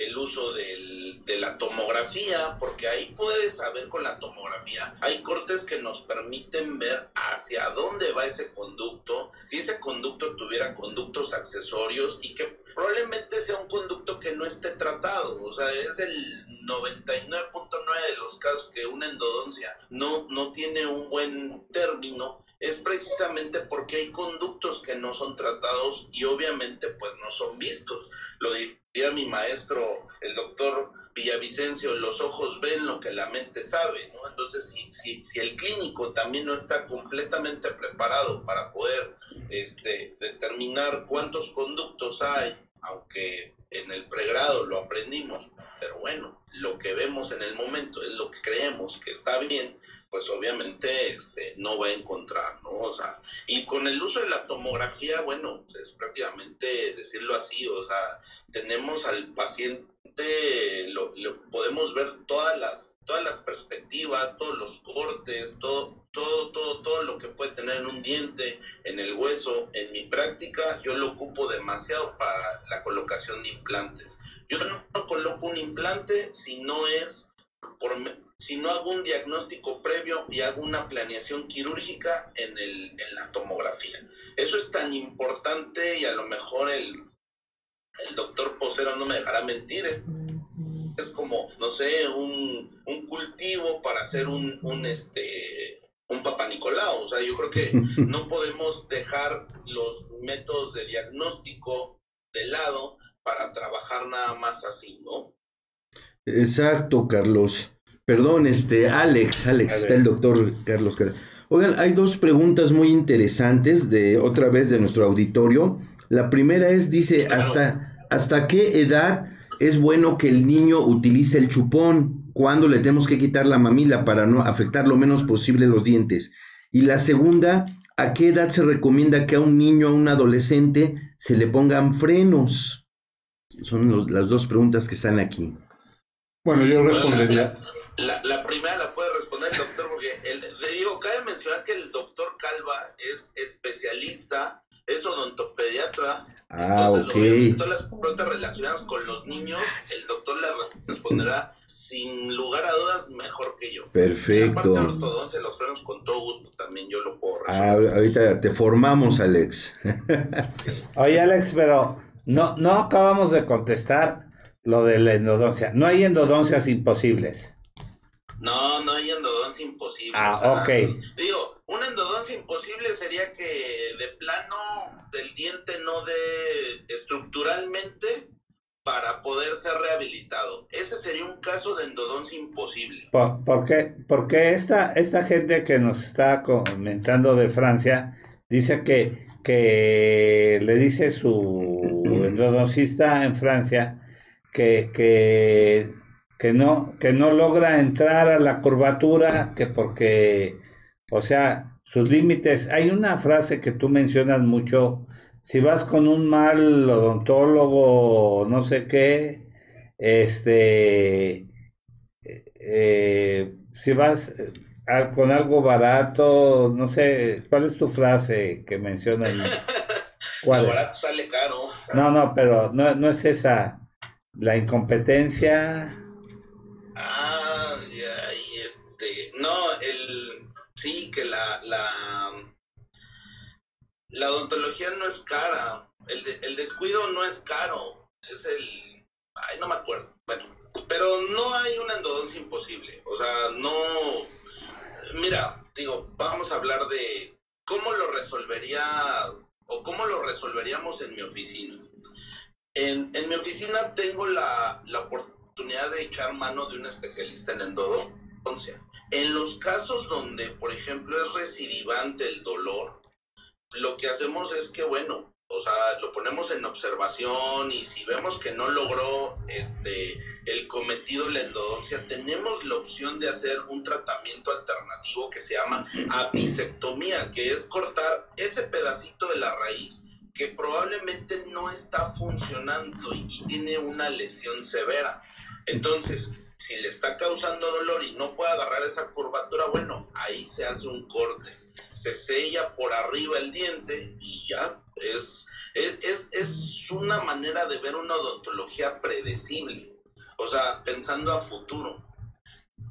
el uso del- de la tomografía, porque ahí puedes saber con la tomografía, hay cortes que nos permiten ver hacia dónde va ese conducto, si ese conducto tuviera conductos accesorios y que probablemente sea un conducto que no esté tratado, o sea, es el 99.9 de los casos que una endodoncia no, no tiene un buen término, es precisamente porque hay conductos que no son tratados y obviamente pues no son vistos. Lo diría mi maestro, el doctor Villavicencio, los ojos ven lo que la mente sabe, ¿no? Entonces, si, si, si el clínico también no está completamente preparado para poder este, determinar cuántos conductos hay, aunque en el pregrado lo aprendimos, pero bueno, lo que vemos en el momento es lo que creemos que está bien, pues obviamente este, no va a encontrar, ¿no? O sea, y con el uso de la tomografía, bueno, pues, es prácticamente decirlo así, o sea, tenemos al paciente, lo, podemos ver todas las, todas las perspectivas, todos los cortes, todo, todo, todo, todo lo que puede tener en un diente, en el hueso. En mi práctica, yo lo ocupo demasiado para la colocación de implantes. Yo no coloco un implante si no es por, si no hago un diagnóstico previo y hago una planeación quirúrgica en, el, en la tomografía. Eso es tan importante y a lo mejor el, el doctor Posero no me dejará mentir. ¿eh? Es como, no sé, un, un cultivo para hacer un, un, este, un Papa Nicolau. O sea, yo creo que no podemos dejar los métodos de diagnóstico de lado para trabajar nada más así, ¿no? Exacto, Carlos. Perdón, este, Alex, Alex, Alex. está el doctor Carlos. Car- Oigan, hay dos preguntas muy interesantes de otra vez de nuestro auditorio. La primera es, dice, Claro. ¿hasta, ¿hasta qué edad es bueno que el niño utilice el chupón? ¿Cuándo le tenemos que quitar la mamila para no afectar lo menos posible los dientes? Y la segunda, ¿a qué edad se recomienda que a un niño, a un adolescente, se le pongan frenos? Son los- las dos preguntas que están aquí. Bueno, yo respondería. La, la primera la puede responder el doctor, porque el, le digo, cabe mencionar que el doctor Calva es especialista, es odontopediatra. Ah, entonces, ok. todas las preguntas relacionadas con los niños, el doctor le responderá sin lugar a dudas mejor que yo. Aparte de Perfecto. ortodoncia, los frenos con todo gusto también yo lo puedo Ah, ahorita te formamos, Alex. Oye, Alex, pero no, no acabamos de contestar lo de la endodoncia. No hay endodoncias imposibles. No, no hay endodoncia imposible. Ah, o sea, ok. Digo, una endodoncia imposible sería que de plano del diente no dé estructuralmente para poder ser rehabilitado. Ese sería un caso de endodoncia imposible. ¿Por, por qué? Porque esta, esta gente que nos está comentando de Francia dice que, que le dice su endodoncista en Francia que, que, que no, que no logra entrar a la curvatura, que porque, o sea, sus límites. Hay una frase que tú mencionas mucho. Si vas con un mal odontólogo, no sé qué, este, eh, si vas eh, a- con algo barato, no sé, ¿cuál es tu frase que mencionan? ¿Cuál Lo barato sale caro. No, no, pero no, no es esa. La incompetencia. Ah, y este, no, el, sí, que la, la, la odontología no es cara, el, de- el descuido no es caro, es el, ay, no me acuerdo, bueno, pero no hay una endodoncia imposible. O sea, no. Mira, digo, vamos a hablar de cómo lo resolvería o cómo lo resolveríamos en mi oficina. En, en mi oficina tengo la, la oportunidad de echar mano de un especialista en endodoncia. En los casos donde, por ejemplo, es recidivante el dolor, lo que hacemos es que, bueno, o sea, lo ponemos en observación y si vemos que no logró este, el cometido la endodoncia, tenemos la opción de hacer un tratamiento alternativo que se llama apicectomía, que es cortar ese pedacito de la raíz que probablemente no está funcionando y, tiene una lesión severa. Entonces, si le está causando dolor y no puede agarrar esa curvatura, bueno, ahí se hace un corte se sella por arriba el diente y ya es, es, es, una manera de ver una odontología predecible, o sea, pensando a futuro.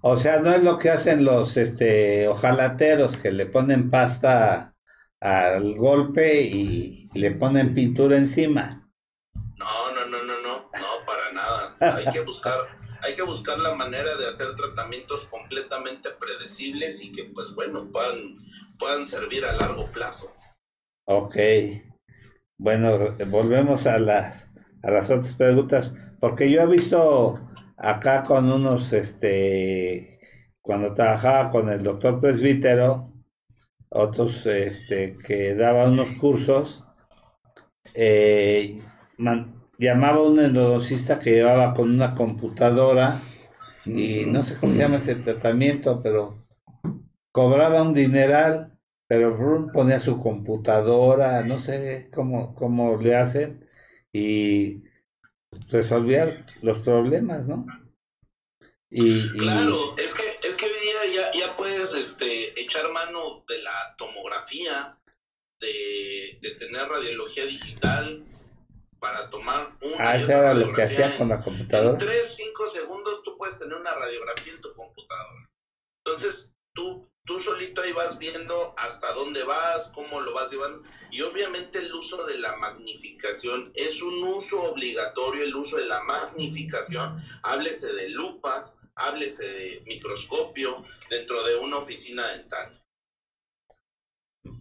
O sea, no es lo que hacen los este, ojalateros que le ponen pasta al golpe y le ponen pintura encima. No, no, no, no, no, no, para nada. Hay que buscar, hay que buscar la manera de hacer tratamientos completamente predecibles y que, pues bueno, puedan, puedan servir a largo plazo. Ok. Bueno, volvemos a las, a las otras preguntas, porque yo he visto acá con unos, este, cuando trabajaba con el doctor presbítero, otros este, que daban unos cursos, eh, llamaba a un endodoncista que llevaba con una computadora y no sé cómo se llama ese tratamiento, pero cobraba un dineral pero ponía su computadora, no sé cómo, cómo le hacen, y resolvía los problemas, ¿no? Y, Claro, es que, es que día ya, ya puedes este, echar mano de la tomografía, de, de tener radiología digital para tomar una. Ah, eso era lo que hacía con la computadora. En 3, 5 segundos tú puedes tener una radiografía en tu computadora. Entonces, tú tú solito ahí vas viendo hasta dónde vas, cómo lo vas llevando. Y obviamente el uso de la magnificación es un uso obligatorio, el uso de la magnificación. Háblese de lupas, háblese de microscopio dentro de una oficina dental.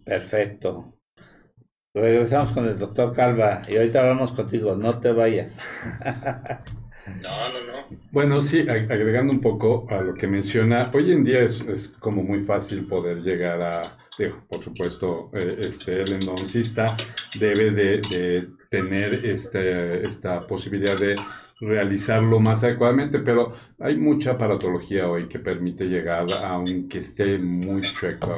Perfecto. Regresamos con el doctor Calva y ahorita vamos contigo, no te vayas. No, no, no. Bueno, sí, agregando un poco a lo que menciona, hoy en día es, como muy fácil poder llegar a, por supuesto, eh, este, el endoncista debe de, tener este, esta posibilidad de realizarlo más adecuadamente, pero hay mucha aparatología hoy que permite llegar, aunque esté muy chueco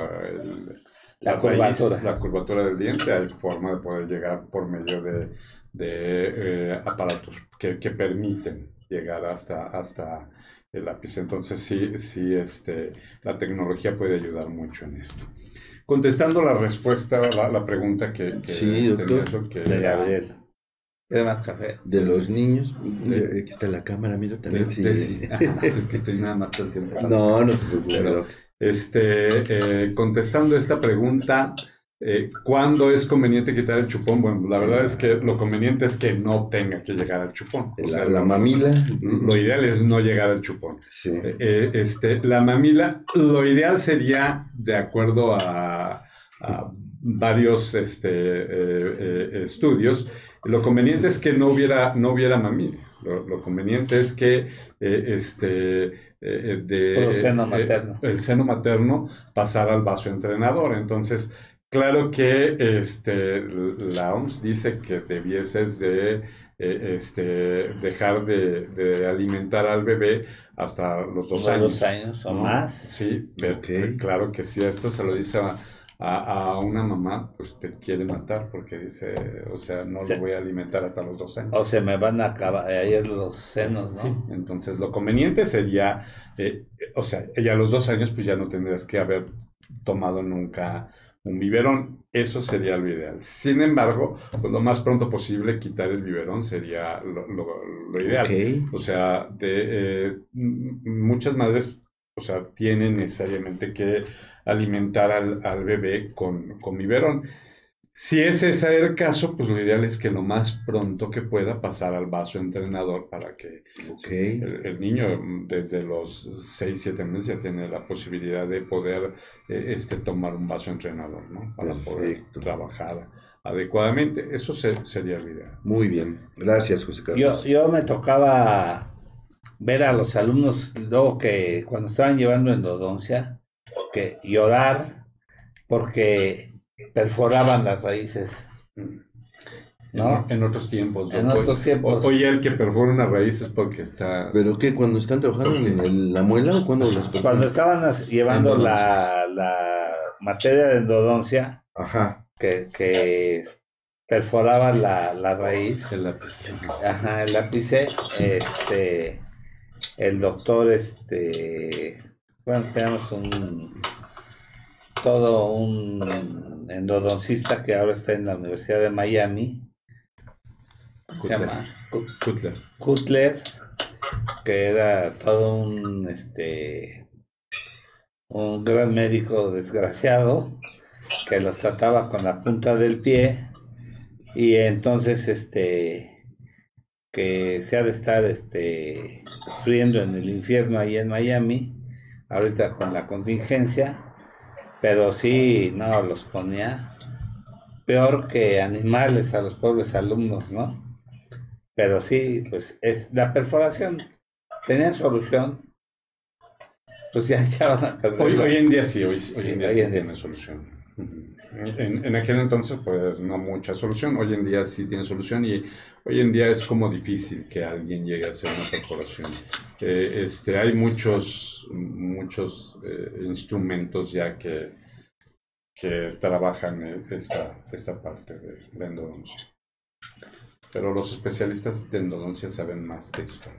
la, curvatura. la curvatura del diente, hay forma de poder llegar por medio de de eh, aparatos que, que, permiten llegar hasta, hasta el lápiz. Entonces sí, sí este, la tecnología puede ayudar mucho en esto. Contestando la respuesta, la, la pregunta que, que sí, doctor, que de Gabriel. ¿Quiere más café? De los niños. Aquí está la cámara, mira también. De, sí. estoy nada más todo el tiempo. No, no se preocupe. Este, eh, contestando esta pregunta, eh, ¿Cuándo es conveniente quitar el chupón? Bueno, la verdad es que lo conveniente es que no tenga que llegar al chupón. O sea, la, mamila. Lo ideal es no llegar al chupón. Eh, eh, este, la mamila, lo ideal sería, de acuerdo a, varios este, estudios, lo conveniente es que no hubiera, no hubiera mamila. Lo, conveniente es que este, de, el seno materno. el seno materno pasara al vaso entrenador. Entonces, Claro que este, la OMS dice que debieses de eh, este, dejar de, alimentar al bebé hasta los dos años. Dos años o más. Sí, claro que si esto se lo dice a, una mamá, pues te quiere matar porque dice, o sea, no lo voy a alimentar hasta los dos años. O se me van a acabar ayer los senos, Sí, entonces lo conveniente sería, eh, o sea, ya a los dos años pues ya no tendrías que haber tomado nunca un biberón. Eso sería lo ideal. Sin embargo, pues lo más pronto posible quitar el biberón sería lo, ideal. O sea, de, eh, muchas madres o sea, tienen necesariamente que alimentar al, bebé con, con biberón. Si ese es el caso, pues lo ideal es que lo más pronto que pueda pasar al vaso entrenador para que el, el niño mm, desde los 6, 7 meses ya tiene la posibilidad de poder eh, este, tomar un vaso entrenador, ¿no? Para poder trabajar adecuadamente. Eso se- sería lo ideal. Muy bien. Gracias, José Yo, Carlos. yo me tocaba ver a los alumnos luego que cuando estaban llevando endodoncia, que llorar porque perforaban las raíces. ¿No? En, en otros tiempos. En otros tiempos. Oye, el que perfora una raíz es porque está... ¿Pero qué? ¿Cuando están trabajando en el- la muela o cuando las Cuando estaban llevando la, la materia de endodoncia, Ajá. que, que perforaban la, la raíz, el lápiz. Ajá, el lápice, este, el doctor, este, bueno, tenemos un, todo un endodoncista que ahora está en la Universidad de Miami, se llama Cutler. Cutler, que era todo un, este, un gran médico desgraciado, que los trataba con la punta del pie, y entonces, este, que se ha de estar, este, sufriendo en el infierno ahí en Miami, ahorita con la contingencia, pero sí, no, los ponía peor que animales a los pobres alumnos, ¿no? Pero sí, pues es la perforación. Tenía solución. Pues ya echaban a perder. Hoy, hoy en día sí, hoy, hoy en día hoy sí en tiene solución. Ujú. En, aquel entonces, pues no mucha solución. Hoy en día sí tiene solución y hoy en día es como difícil que alguien llegue a hacer una perforación. Eh, este, hay muchos, muchos eh, instrumentos ya que, que trabajan eh, esta, esta parte de la endodoncia. Pero los especialistas de endodoncia saben más de esto.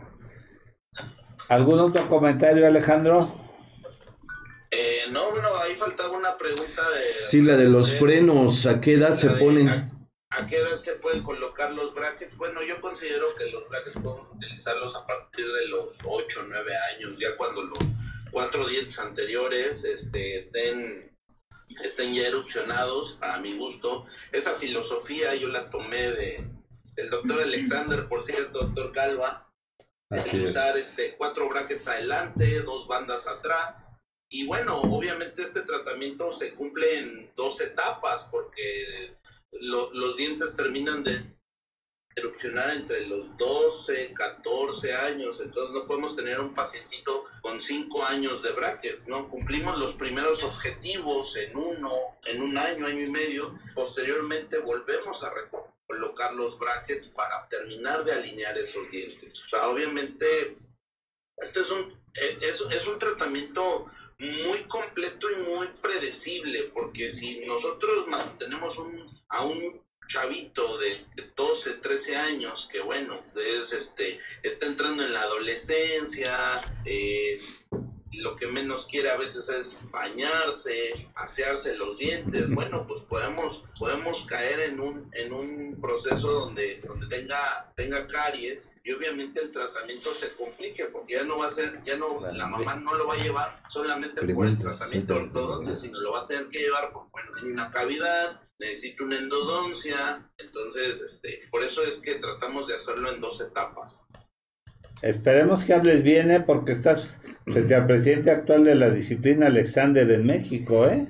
¿Algún otro comentario, Alejandro? Eh, no, bueno, ahí faltaba una pregunta de... Sí, la de los frenos, ¿a qué edad se de ponen? ¿A, a qué edad se pueden colocar los brackets? Bueno, yo considero que los brackets podemos utilizarlos a partir de los 8 o 9 años, ya cuando los cuatro dientes anteriores este, estén, estén ya erupcionados, para mi gusto. Esa filosofía yo la tomé de, del doctor Alexander, por cierto, doctor Calva, Así es. usar este, cuatro brackets adelante, dos bandas atrás. Y bueno, obviamente este tratamiento se cumple en dos etapas porque lo- los dientes terminan de erupcionar entre los 12, 14 años, entonces no podemos tener un pacientito con 5 años de brackets, ¿no? Cumplimos los primeros objetivos en uno, en un año, año y medio, posteriormente volvemos a colocar los brackets para terminar de alinear esos dientes. O sea, obviamente, esto es un, eh, es, es un tratamiento muy completo y muy predecible, porque si nosotros mantenemos un, a un chavito de, de 12, 13 años, que bueno, es este, está entrando en la adolescencia, eh, lo que menos quiere a veces es bañarse, asearse los dientes. Bueno, pues podemos, podemos caer en un, en un proceso donde, donde tenga, tenga caries y obviamente el tratamiento se complique porque ya no va a ser, ya no, la mamá no lo va a llevar solamente por el tratamiento ortodoncia, sino lo va a tener que llevar por, bueno, tiene una cavidad, necesita una endodoncia, entonces, este, por eso es que tratamos de hacerlo en dos etapas. Esperemos que hables bien, ¿eh? Porque estás frente al presidente actual de la disciplina, Alexander, en México, ¿eh?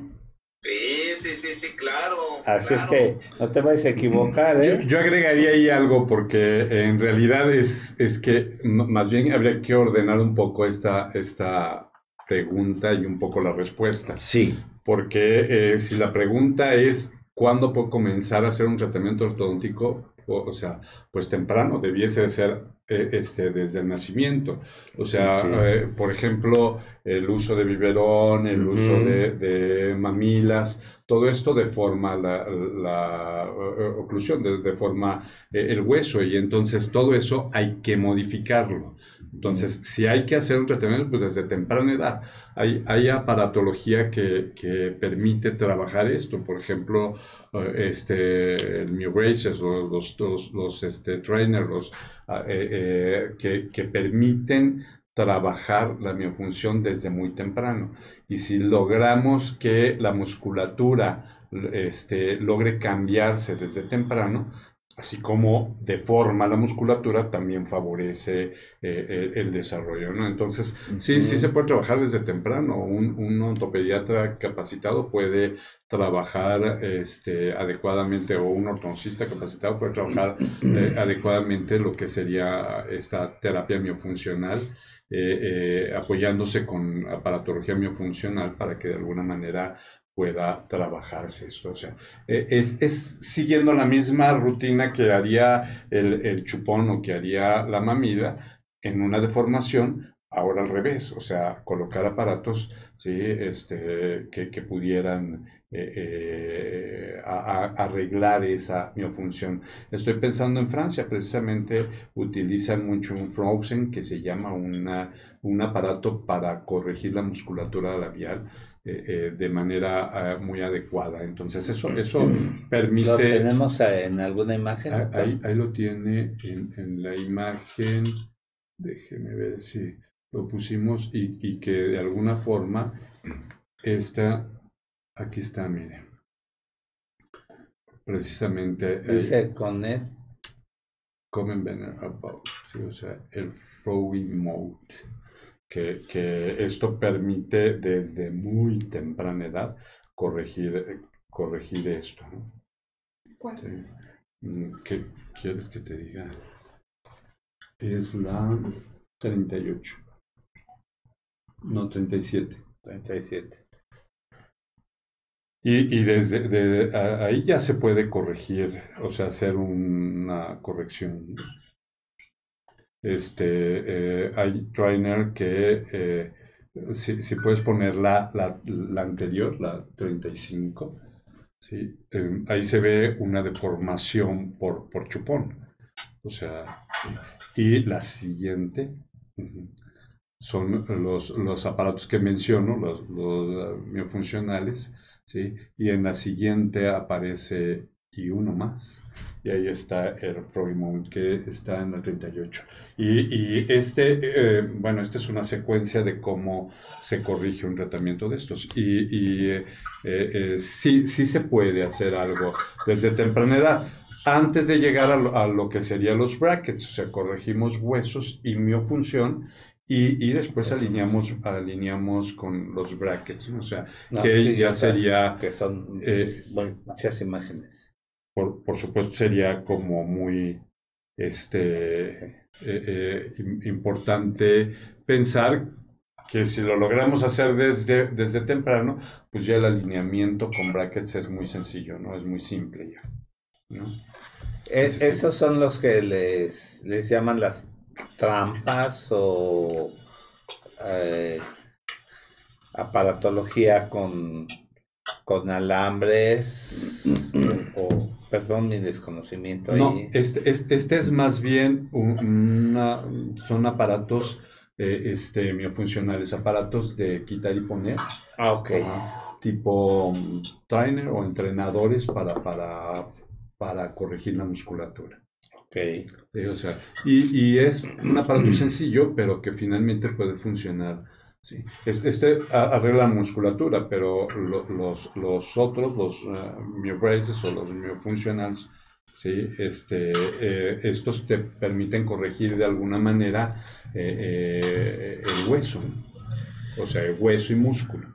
Sí, sí, sí, sí, claro. Así es que no te vayas a equivocar, ¿eh? yo agregaría ahí algo porque en realidad es, es que más bien habría que ordenar un poco esta, esta pregunta y un poco la respuesta. Sí, Porque eh, si la pregunta es ¿cuándo puedo comenzar a hacer un tratamiento ortodóntico? O, o sea, pues temprano, debiese de ser eh, este, desde el nacimiento. O sea, eh, por ejemplo, el uso de biberón, el uso de, de mamilas, todo esto deforma la, la, eh, oclusión, de- deforma eh, el hueso y entonces todo eso hay que modificarlo. Entonces, si hay que hacer un tratamiento, pues desde temprana edad. Hay, hay aparatología que, que permite trabajar esto. Por ejemplo, eh, este, el New Braces, o los, los, este, trainers, los, ah, eh, eh, que, que permiten trabajar la miofunción desde muy temprano. Y si logramos que la musculatura este, logre cambiarse desde temprano, así como deforma la musculatura, también favorece eh, el, desarrollo, ¿no? Entonces, sí, sí se puede trabajar desde temprano. Un, un ortopediatra capacitado puede trabajar este, adecuadamente o un ortodoncista capacitado puede trabajar eh, adecuadamente lo que sería esta terapia miofuncional, eh, apoyándose con aparatología miofuncional para que de alguna manera pueda trabajarse esto. O sea, e, es, es, siguiendo la misma rutina que haría el, el, chupón o que haría la mamida en una deformación, ahora al revés, o sea, colocar aparatos ¿sí? este, que, que pudieran eh, eh, arreglar esa miofunción. Estoy pensando en Francia, precisamente utilizan mucho un Frozen que se llama un aparato para corregir la musculatura labial eh, eh, de manera eh, muy adecuada. Entonces eso, eso permite... ¿Lo tenemos en alguna imagen? Ah, ahí, ahí, lo tiene en, en, la imagen, déjeme ver si lo pusimos y, y que de alguna forma está, aquí está, mire. Precisamente... Dice Connect. Comment about, sí, o sea, el flowing mode que, esto permite desde muy temprana edad corregir, corregir esto. ¿no? Mm, ¿Qué quieres que te diga? Es la 38. No, 37. 37. Y, y desde ahí ya se puede corregir, o sea, hacer una corrección este, eh, hay trainer que, eh, si, si, puedes poner la, la, la, anterior, la 35, ¿sí? Eh, ahí se ve una deformación por, por chupón. O sea, y la siguiente son los, los aparatos que menciono, los, los miofuncionales, ¿sí? y en la siguiente aparece y uno más. Y ahí está el Frogimon que está en la 38. Y, y este, eh, bueno, esta es una secuencia de cómo se corrige un tratamiento de estos. Y, y eh, eh, sí, sí se puede hacer algo desde temprana edad. Antes de llegar a lo, a lo que serían los brackets, o sea, corregimos huesos y miofunción y, y, después alineamos, alineamos con los brackets, o sea, que ya sería... Que son eh, muchas imágenes por, por supuesto sería como muy este, eh, eh, importante pensar que si lo logramos hacer desde, desde temprano, pues ya el alineamiento con brackets es muy sencillo, ¿no? Es muy simple ya. ¿no? Es, esos son los que les, les llaman las trampas o eh, aparatología con, con alambres o Perdón mi desconocimiento. No, este, este, este, es más bien una, son aparatos eh, este, miofuncionales, aparatos de quitar y poner. Ah, ok. tipo um, trainer o entrenadores para, para, para corregir la musculatura. Ok. o sea, y, y, es un aparato sencillo, pero que finalmente puede funcionar Sí. Este arregla la musculatura, pero los, los otros, los uh, braces o los myofuncionals, ¿sí? este, eh, estos te permiten corregir de alguna manera eh, eh, el hueso, o sea, el hueso y músculo.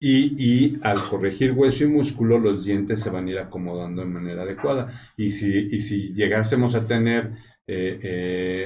Y, y, al corregir hueso y músculo, los dientes se van a ir acomodando de manera adecuada. Y si, y si llegásemos a tener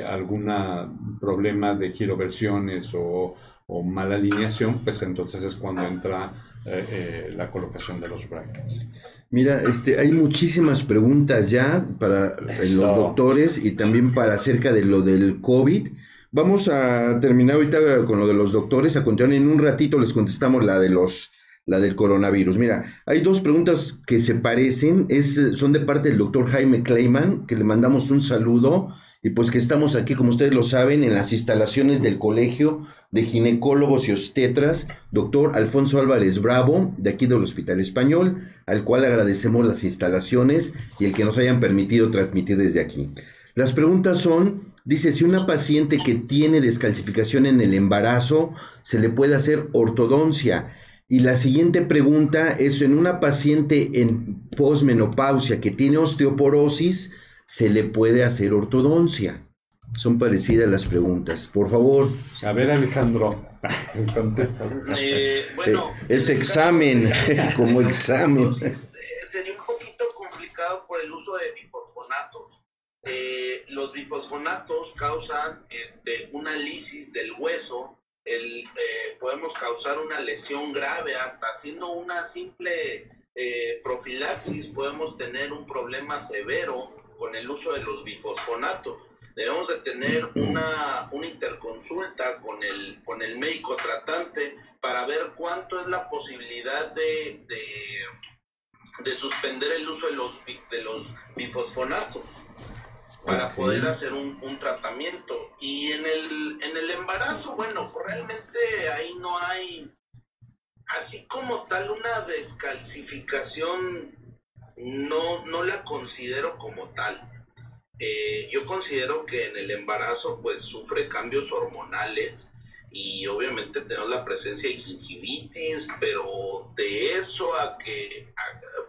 algún problema de giroversiones o, o mala alineación, pues entonces es cuando entra eh, eh, la colocación de los brackets. Mira, este, hay muchísimas preguntas ya para los doctores y también para acerca de lo del COVID. Vamos a terminar ahorita con lo de los doctores, a continuar en un ratito les contestamos la de los la del coronavirus. Mira, hay dos preguntas que se parecen, es, son de parte del doctor Jaime Kleiman, que le mandamos un saludo y pues que estamos aquí, como ustedes lo saben, en las instalaciones del Colegio de Ginecólogos y Obstetras, doctor Alfonso Álvarez Bravo, de aquí del Hospital Español, al cual agradecemos las instalaciones y el que nos hayan permitido transmitir desde aquí. Las preguntas son, dice, si una paciente que tiene descalcificación en el embarazo, se le puede hacer ortodoncia. Y la siguiente pregunta es, en una paciente en posmenopausia que tiene osteoporosis, ¿se le puede hacer ortodoncia? Son parecidas las preguntas. Por favor. A ver, Alejandro, contesta. Eh, bueno, Eh, es examen, como examen. Eh, sería un poquito complicado por el uso de bifosfonatos. Eh, los bifosfonatos causan este, una lisis del hueso, el, eh, podemos causar una lesión grave, hasta haciendo una simple eh, profilaxis podemos tener un problema severo con el uso de los bifosfonatos. Debemos de tener una, una interconsulta con el, con el médico tratante para ver cuánto es la posibilidad de, de, de suspender el uso de los, de los bifosfonatos para poder hacer un, un tratamiento. Y en el, en el embarazo, bueno, pues realmente ahí no hay, así como tal, una descalcificación, no, no la considero como tal. Eh, yo considero que en el embarazo pues sufre cambios hormonales y obviamente tenemos la presencia de gingivitis, pero de eso a que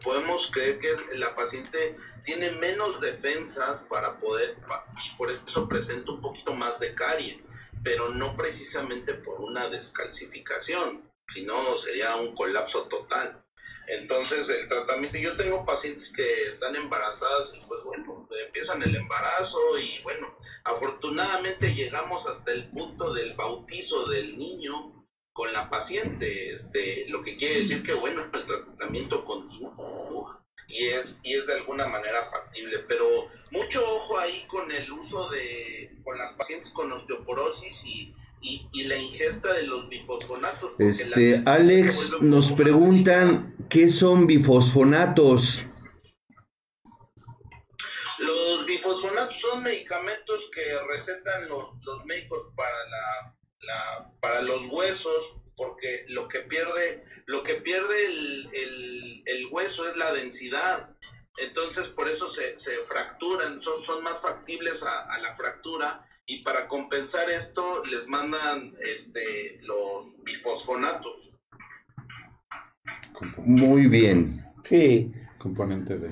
podemos creer que la paciente tiene menos defensas para poder, y por eso presenta un poquito más de caries, pero no precisamente por una descalcificación, sino sería un colapso total. Entonces, el tratamiento, yo tengo pacientes que están embarazadas y pues bueno, empiezan el embarazo y bueno, afortunadamente llegamos hasta el punto del bautizo del niño con la paciente, este, lo que quiere decir que bueno, el tratamiento continúa y es, y es de alguna manera factible, pero mucho ojo ahí con el uso de, con las pacientes con osteoporosis y, y, y la ingesta de los bifosfonatos. Este, Alex, nos preguntan qué son bifosfonatos. Los bifosfonatos son medicamentos que recetan los, los médicos para la, la- para los huesos porque lo que pierde lo que pierde el, el- el hueso es la densidad entonces por eso se, se fracturan son, son más factibles a, a la fractura y para compensar esto les mandan este los bifosfonatos Muy bien, Sí, componente de.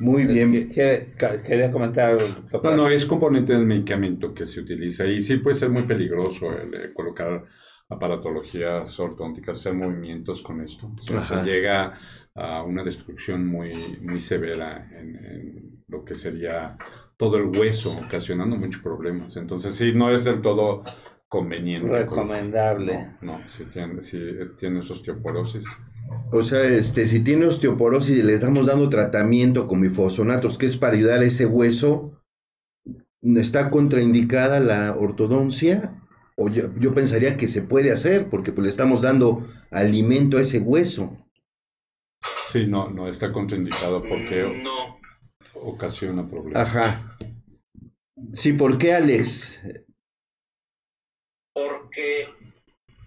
muy bien. que- que- ca- quería comentar. No, no, es componente del medicamento que se utiliza y sí puede ser muy peligroso el eh, colocar aparatologías ortónticas, hacer movimientos con esto. O sea, llega a una destrucción muy, muy severa en, en lo que sería todo el hueso, ocasionando muchos problemas. Entonces, sí, no es del todo conveniente. Recomendable. No, no, si, tiene, si tienes osteoporosis. O sea, este, si tiene osteoporosis y le estamos dando tratamiento con bifosfonatos, que es para ayudar a ese hueso, ¿está contraindicada la ortodoncia? O yo, yo pensaría que se puede hacer, porque pues le estamos dando alimento a ese hueso. Sí, no, no está contraindicado porque no ocasiona problemas. Ajá. Sí, ¿por qué, Alex? porque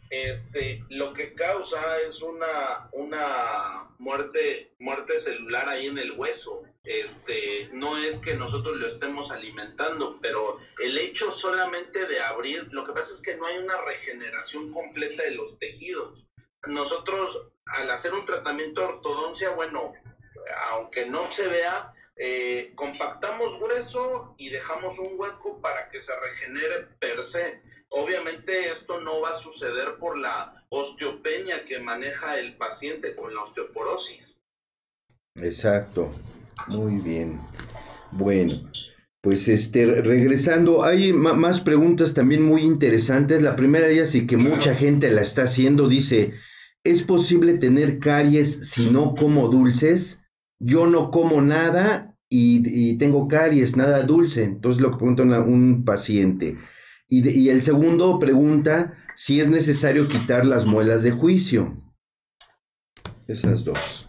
este, lo que causa es una, una muerte, muerte celular ahí en el hueso. Este, no es que nosotros lo estemos alimentando, pero el hecho solamente de abrir, lo que pasa es que no hay una regeneración completa de los tejidos. Nosotros, al hacer un tratamiento de ortodoncia, bueno, aunque no se vea, eh, compactamos hueso y dejamos un hueco para que se regenere per se. Obviamente esto no va a suceder por la osteopenia que maneja el paciente con la osteoporosis. Exacto. Muy bien. Bueno, pues este, regresando, hay más preguntas también muy interesantes. La primera de ellas y que mucha gente la está haciendo, dice, ¿es posible tener caries si no como dulces? Yo no como nada y, tengo caries, nada dulce. Entonces lo que pregunta un paciente. Y, el segundo pregunta si es necesario quitar las muelas de juicio. Esas dos.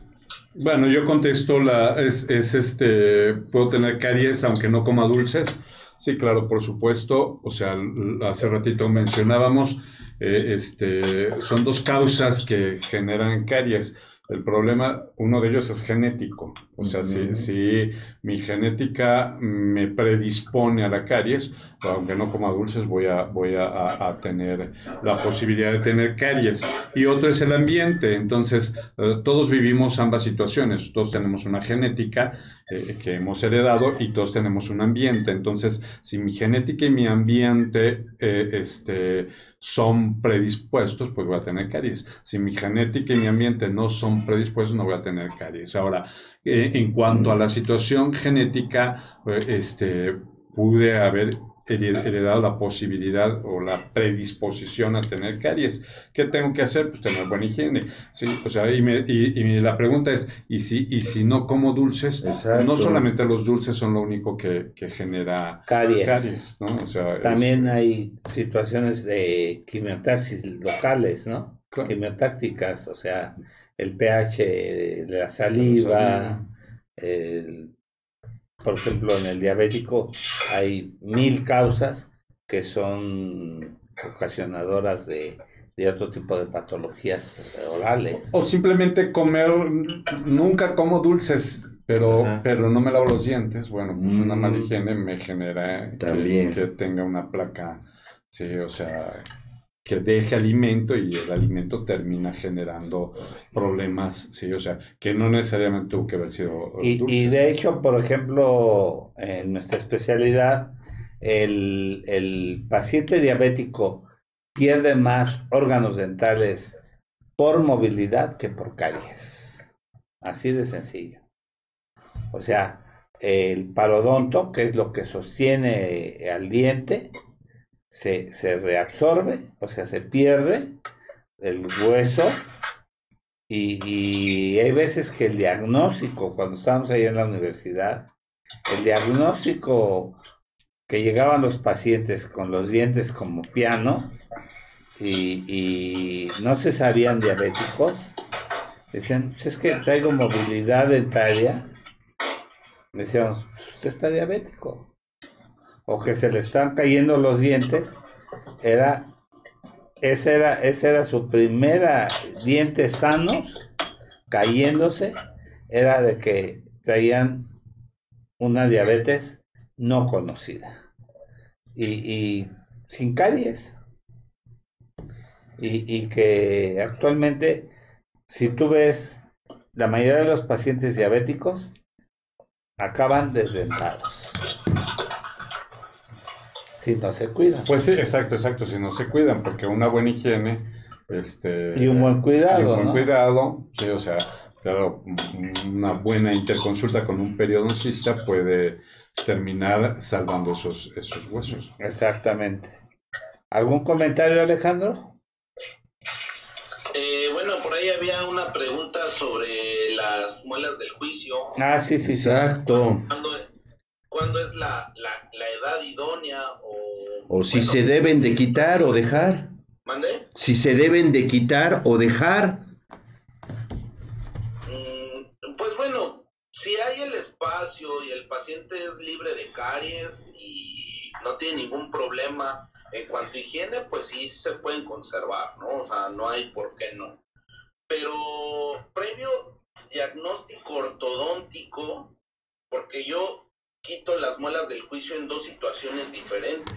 Bueno, yo contesto la es, es este puedo tener caries aunque no coma dulces. Sí, claro, por supuesto. O sea, hace ratito mencionábamos, eh, este, son dos causas que generan caries. El problema, uno de ellos es genético. O sea, si, mi genética me predispone a la caries, aunque no coma dulces, voy a, voy a, a- a tener la posibilidad de tener caries. Y otro es el ambiente. Entonces, eh, todos vivimos ambas situaciones. Todos tenemos una genética eh, que hemos heredado y todos tenemos un ambiente. Entonces, si mi genética y mi ambiente eh, este, son predispuestos, pues voy a tener caries. Si mi genética y mi ambiente no son predispuestos, no voy a tener caries. Ahora, eh, en cuanto a la situación genética, eh, este, pude haber heredado la posibilidad o la predisposición a tener caries. ¿Qué tengo que hacer? Pues tener buena higiene. ¿sí? O sea, y, me- y- y la pregunta es, ¿y si, y si no como dulces? Exacto. No solamente los dulces son lo único que, que genera Caries. caries, ¿no? O sea, es- También hay situaciones de quimiotaxis locales, ¿no? Claro. Quimiotácticas, o sea, el pH de la saliva, saliva. el- por ejemplo, en el diabético hay mil causas que son ocasionadoras de, de otro tipo de patologías orales. O simplemente comer, nunca como dulces, pero, Ajá. pero no me lavo los dientes. Bueno, pues una Mm. mala higiene me genera que-. Que, tenga una placa, sí, o sea, que deje alimento y el alimento termina generando problemas, sí, o sea, que no necesariamente tuvo que haber sido Y, y de hecho, por ejemplo, en nuestra especialidad, el, el paciente diabético pierde más órganos dentales por movilidad que por caries. Así de sencillo. O sea, el parodonto, que es lo que sostiene al diente, se, se reabsorbe, o sea, se pierde el hueso y, y hay veces que el diagnóstico, cuando estábamos ahí en la universidad, el diagnóstico que llegaban los pacientes con los dientes como piano y, y no se sabían diabéticos, decían, "Pues es que traigo movilidad dentaria. Decíamos, "Pues usted está diabético. O que se le están cayendo los dientes, era ese era, ese era su primera dientes sanos cayéndose, era de que traían una diabetes no conocida y, sin caries. Y que actualmente, si tú ves, la mayoría de los pacientes diabéticos acaban desdentados. Si no se cuidan. Pues sí, exacto, exacto, si no se cuidan, porque una buena higiene, este... Y un buen cuidado, y un buen ¿no? cuidado, sí, o sea, claro, una buena interconsulta con un periodoncista puede terminar salvando esos, esos huesos. Exactamente. ¿Algún comentario, Alejandro? Eh, bueno, por ahí había una pregunta sobre las muelas del juicio. Ah, sí, sí. Exacto. ¿Cuándo, cuándo es la, la, la edad idónea? O, O si bueno, se deben de quitar o dejar. ¿Mande? Si se deben de quitar o dejar. Mm, pues bueno, si hay el espacio y el paciente es libre de caries y no tiene ningún problema en cuanto a higiene, pues sí se pueden conservar, ¿no? O sea, no hay por qué no. Pero previo diagnóstico ortodóntico, porque yo quito las muelas del juicio en dos situaciones diferentes.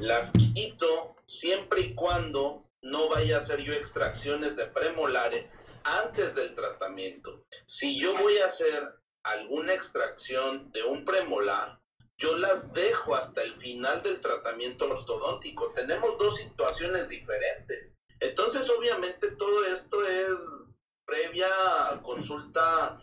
Las quito siempre y cuando no vaya a hacer yo extracciones de premolares antes del tratamiento. Si yo voy a hacer alguna extracción de un premolar, yo las dejo hasta el final del tratamiento ortodóntico. Tenemos dos situaciones diferentes. Entonces, obviamente, todo esto es previa consulta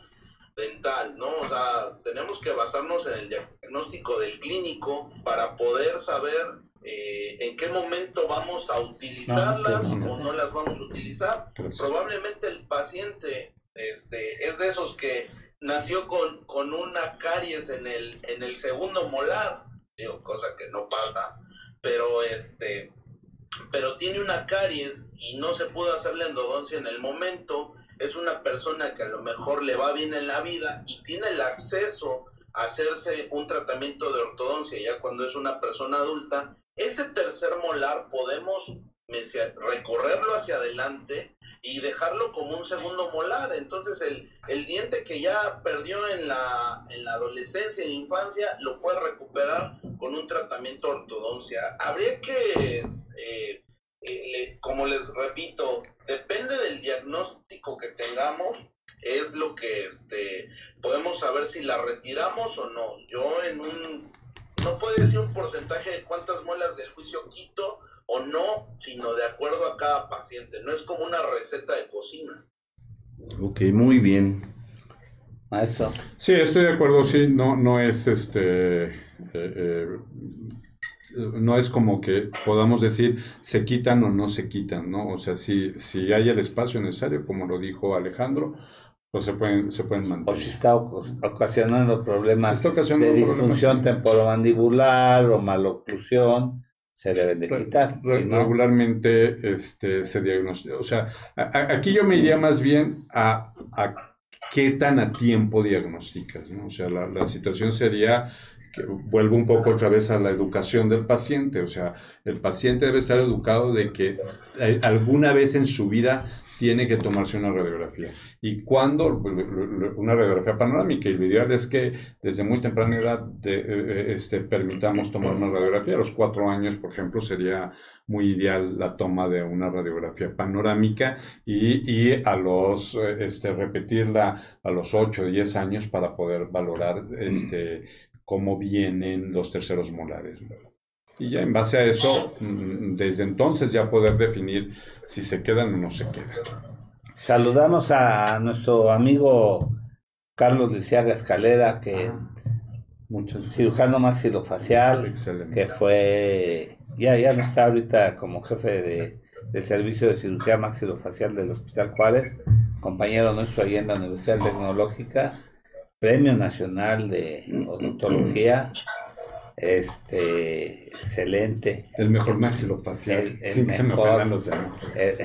dental, ¿no? O sea, tenemos que basarnos en el diagnóstico del clínico para poder saber eh, en qué momento vamos a utilizarlas No, no, no. o no las vamos a utilizar. Gracias. Probablemente el paciente este, es de esos que nació con, con una caries en el, en el segundo molar, digo, cosa que no pasa, pero este, pero tiene una caries y no se pudo hacer la endodoncia en el momento, es una persona que a lo mejor le va bien en la vida y tiene el acceso a hacerse un tratamiento de ortodoncia ya cuando es una persona adulta, ese tercer molar podemos recorrerlo hacia adelante y dejarlo como un segundo molar. Entonces el, el diente que ya perdió en la, en la adolescencia, en la infancia, lo puede recuperar con un tratamiento ortodoncia. Habría que, eh, eh, como les repito, depende del diagnóstico que tengamos, es lo que este, podemos saber si la retiramos o no. Yo en un, no puedo decir un porcentaje de cuántas muelas del juicio quito o no, sino de acuerdo a cada paciente. No es como una receta de cocina. Ok, muy bien. Maestro. Sí, estoy de acuerdo, sí, no, no es este, eh, eh, no es como que podamos decir se quitan o no se quitan, ¿no? O sea, si, si hay el espacio necesario, como lo dijo Alejandro, pues se pueden, se pueden O mantener. si está oc- ocasionando problemas Si está ocasionando de problemas, disfunción sí. temporomandibular o maloclusión, se deben de quitar. re- regularmente este, se diagnostica. O sea, a- a- aquí yo me iría más bien a, a qué tan a tiempo diagnosticas. ¿no? O sea, la, la situación sería que vuelvo un poco otra vez a la educación del paciente. O sea, el paciente debe estar educado de que eh, alguna vez en su vida tiene que tomarse una radiografía. Y cuando una radiografía panorámica, y lo ideal es que desde muy temprana edad de, eh, este, permitamos tomar una radiografía. A los cuatro años, por ejemplo, sería muy ideal la toma de una radiografía panorámica y, y a los, eh, este, repetirla a los 8 o 10 años para poder valorar este, cómo vienen los terceros molares. Y ya en base a eso, mm, desde entonces ya poder definir si se quedan o no se quedan. Saludamos a nuestro amigo Carlos Lisiaga Escalera, que Muchas cirujano maxilofacial, Excelente. que fue, ya, ya no está ahorita como jefe de, de servicio de cirugía maxilofacial del Hospital Juárez, compañero nuestro ahí en la Universidad Tecnológica, Premio Nacional de Odontología, este, excelente, El mejor maxilofacial. Sin que se me mejor. ofendan los demás. eh,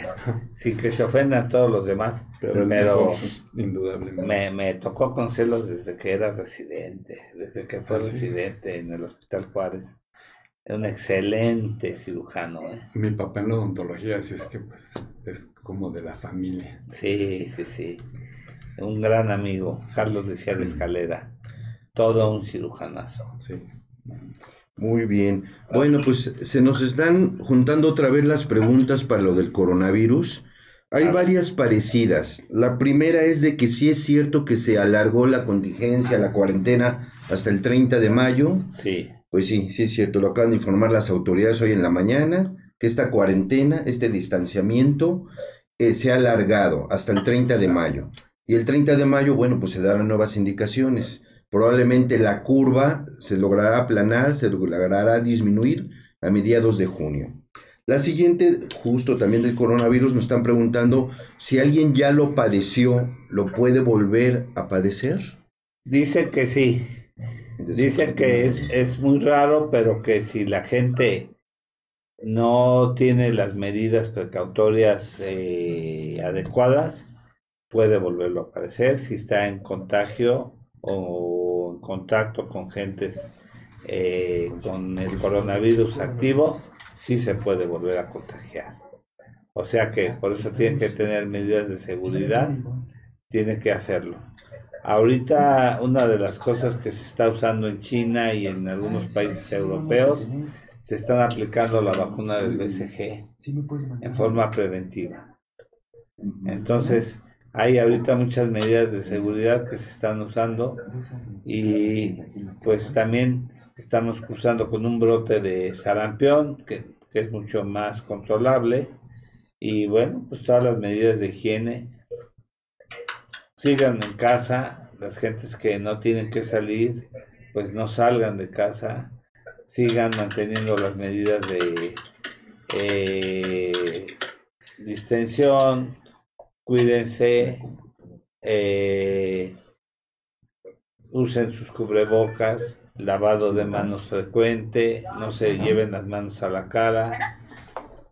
sin que se ofendan todos los demás, Pero, pero mejor, indudablemente. me, me tocó conocerlos desde que era residente, desde que fue ¿Ah, sí? residente en el Hospital Juárez. Un excelente cirujano, ¿eh? Mi papá en la odontología, así es que pues es como de la familia. Sí, sí, sí. Un gran amigo, Carlos decía de Escalera. Todo un cirujanazo. Sí. Muy bien. Bueno, pues se nos están juntando otra vez las preguntas para lo del coronavirus. Hay varias parecidas. La primera es de que sí es cierto que se alargó la contingencia, la cuarentena hasta el 30 de mayo. Sí, Pues sí, sí es cierto, lo acaban de informar las autoridades hoy en la mañana, que esta cuarentena, este distanciamiento, eh, se ha alargado hasta el 30 de mayo. Y el 30 de mayo, bueno, pues se darán nuevas indicaciones. Probablemente la curva se logrará aplanar, se logrará disminuir a mediados de junio. La siguiente, justo también del coronavirus, nos están preguntando si alguien ya lo padeció, ¿lo puede volver a padecer? dicen que sí. Dicen que es, es muy raro, pero que si la gente no tiene las medidas precautorias eh, adecuadas, puede volverlo a aparecer si está en contagio o en contacto con gentes eh, con el coronavirus activo, sí se puede volver a contagiar. O sea que por eso tienen que tener medidas de seguridad, tienen que hacerlo. Ahorita una de las cosas que se está usando en China y en algunos países europeos, se están aplicando la vacuna del BCG en forma preventiva. Entonces, hay ahorita muchas medidas de seguridad que se están usando y pues también estamos cruzando con un brote de sarampión que, que es mucho más controlable. Y bueno, pues todas las medidas de higiene. Sigan en casa, las gentes que no tienen que salir, pues no salgan de casa, sigan manteniendo las medidas de eh, distensión, cuídense, eh, usen sus cubrebocas, lavado de manos frecuente, no se lleven las manos a la cara,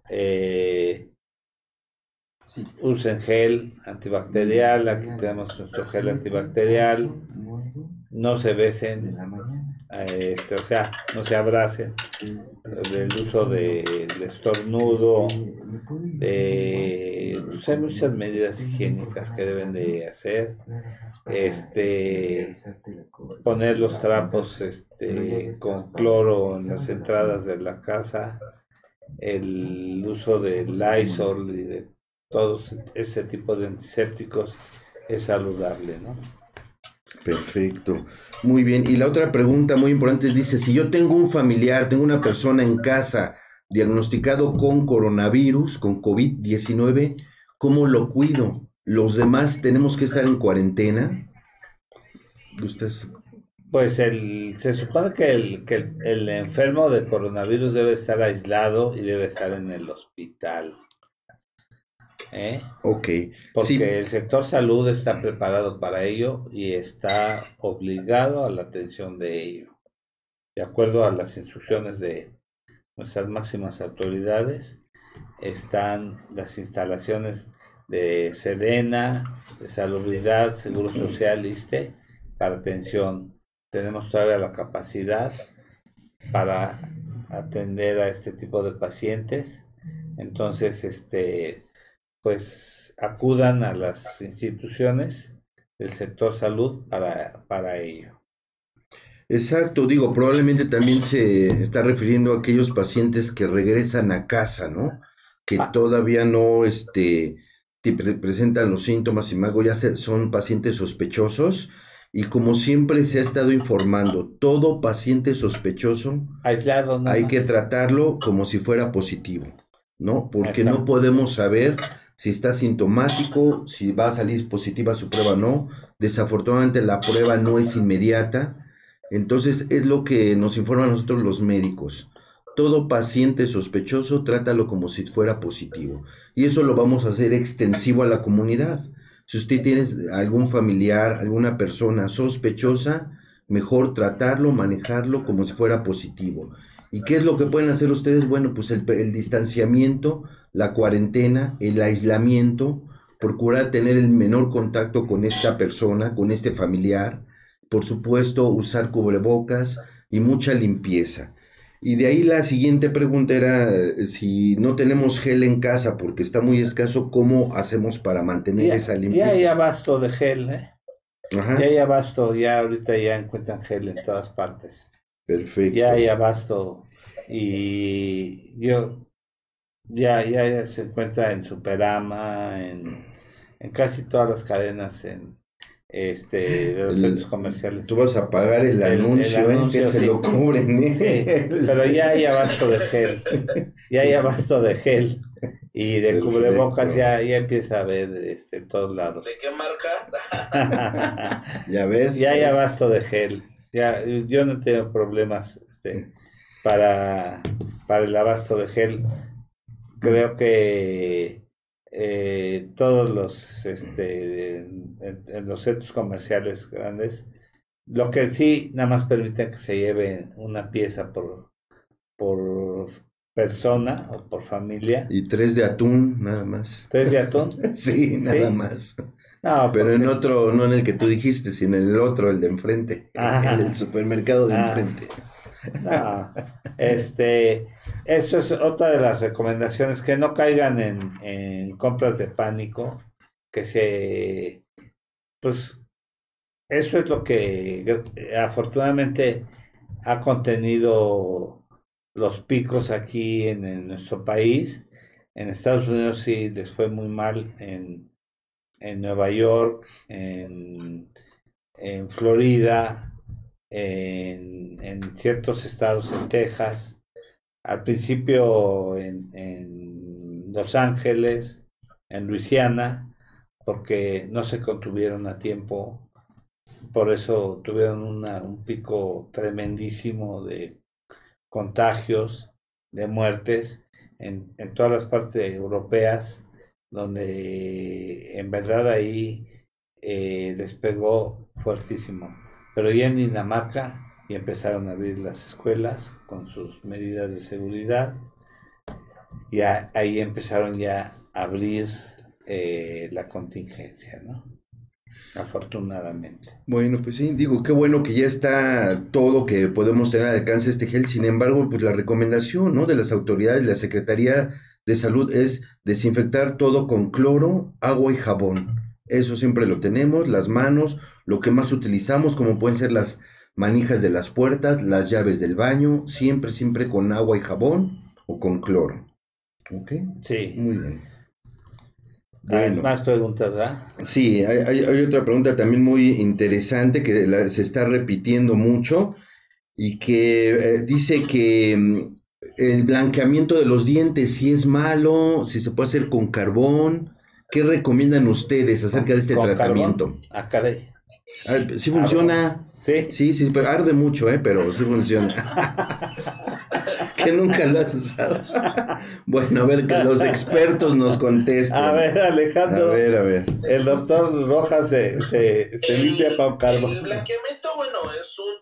eh, usen gel antibacterial, aquí tenemos nuestro gel antibacterial, no se besen, este, o sea, no se abracen, del uso de, estornudo, de, hay muchas medidas higiénicas que deben de hacer, este, poner los trapos este, con cloro en las entradas de la casa, el uso de Lysol y de todos ese tipo de antisépticos es saludable, ¿no? Perfecto. Muy bien. Y la otra pregunta muy importante es, dice, si yo tengo un familiar, tengo una persona en casa diagnosticado con coronavirus, con COVID-19, ¿cómo lo cuido? ¿Los demás tenemos que estar en cuarentena? ¿Ustedes? Pues el, se supone que, el, que el, el enfermo de coronavirus debe estar aislado y debe estar en el hospital. ¿Eh? Ok. Porque Sí. el sector salud está preparado para ello y está obligado a la atención de ello. De acuerdo a las instrucciones de nuestras máximas autoridades, están las instalaciones de Sedena, de Salubridad, Seguro Social, ISTE, para atención. Tenemos todavía la capacidad para atender a este tipo de pacientes. Entonces, este, pues acudan a las instituciones del sector salud para, para ello. Exacto, digo, probablemente también se está refiriendo a aquellos pacientes que regresan a casa, ¿no? Que Ah. todavía no, este, te pre- presentan los síntomas y mago, ya se- son pacientes sospechosos. Y como siempre se ha estado informando, todo paciente sospechoso Aislado, nada hay que tratarlo como si fuera positivo, ¿no? Porque no podemos saber si está sintomático, si va a salir positiva su prueba o no. Desafortunadamente la prueba no es inmediata. Entonces es lo que nos informan nosotros los médicos. Todo paciente sospechoso trátalo como si fuera positivo. Y eso lo vamos a hacer extensivo a la comunidad. Si usted tiene algún familiar, alguna persona sospechosa, mejor tratarlo, manejarlo como si fuera positivo. ¿Y qué es lo que pueden hacer ustedes? Bueno, pues el, el distanciamiento, la cuarentena, el aislamiento, procurar tener el menor contacto con esta persona, con este familiar, por supuesto, usar cubrebocas y mucha limpieza. Y de ahí la siguiente pregunta era eh, si no tenemos gel en casa porque está muy escaso, ¿cómo hacemos para mantener Ya, esa ya limpieza? hay abasto de gel, ¿eh? Ajá, Ya hay abasto, ya ahorita ya encuentran gel en todas partes. Perfecto. Ya hay abasto y yo ya, ya, ya se encuentra en Superama, en, en casi todas las cadenas en este de los El- centros comerciales. Tú vas a pagar el, El- el anuncio, ¿eh? anuncio, se lo cubren, ¿eh? Sí, pero ya hay abasto de gel, ya hay abasto de gel y de Perfecto. cubrebocas ya, ya empieza a ver este, en todos lados. ¿De qué marca? Ya ves. ya hay abasto de gel. Ya, yo no tengo problemas este, para, para el abasto de gel. Creo que eh, todos los este, en, los centros comerciales grandes, lo que sí nada más permiten que se lleve una pieza por, por persona o por familia. Y tres de atún, nada más. ¿Tres de atún? Sí, nada Sí. más. No, Pero en otro, no en el que tú dijiste, sino en el otro, el de enfrente. Ajá. El del supermercado de Ah. enfrente. No, este, esto es otra de las recomendaciones, que no caigan en, en compras de pánico, que se, pues, eso es lo que eh, afortunadamente ha contenido los picos aquí en, en nuestro país. En Estados Unidos sí les fue muy mal, en, en Nueva York, en, en Florida, en, en ciertos estados en Texas, al principio en, en Los Ángeles, en Luisiana, porque no se contuvieron a tiempo, por eso tuvieron una- un pico tremendísimo de contagios, de muertes en, en todas las partes europeas, donde en verdad ahí eh, les pegó fuertísimo. Pero ya en Dinamarca ya empezaron a abrir las escuelas con sus medidas de seguridad. Y a- ahí empezaron ya a abrir eh, la contingencia, ¿no? afortunadamente. Bueno, pues sí, digo, qué bueno que ya está todo que podemos tener al alcance este gel. Sin embargo, pues la recomendación, ¿no? De las autoridades, la Secretaría de Salud es desinfectar todo con cloro, agua y jabón. Eso siempre lo tenemos, las manos, lo que más utilizamos, como pueden ser las manijas de las puertas, las llaves del baño, siempre, siempre con agua y jabón o con cloro. ¿Ok? Sí. Muy bien. Hay Bueno. más preguntas, ¿verdad? Sí, hay, hay- hay otra pregunta también muy interesante que la- se está repitiendo mucho y que eh, dice que mm, el blanqueamiento de los dientes, si es malo, si se puede hacer con carbón, ¿qué recomiendan ustedes acerca de este ¿Con tratamiento? carbón? Ah, caray. Ah, sí funciona. Sí. Sí, sí, pero arde mucho, ¿eh? Pero sí funciona. que nunca lo has usado. bueno, a ver, que los expertos nos contesten. A ver, a Alejandro. ver, a ver. El doctor Rojas se, se, se El- limpia con El carbón. blanqueamiento, bueno, es un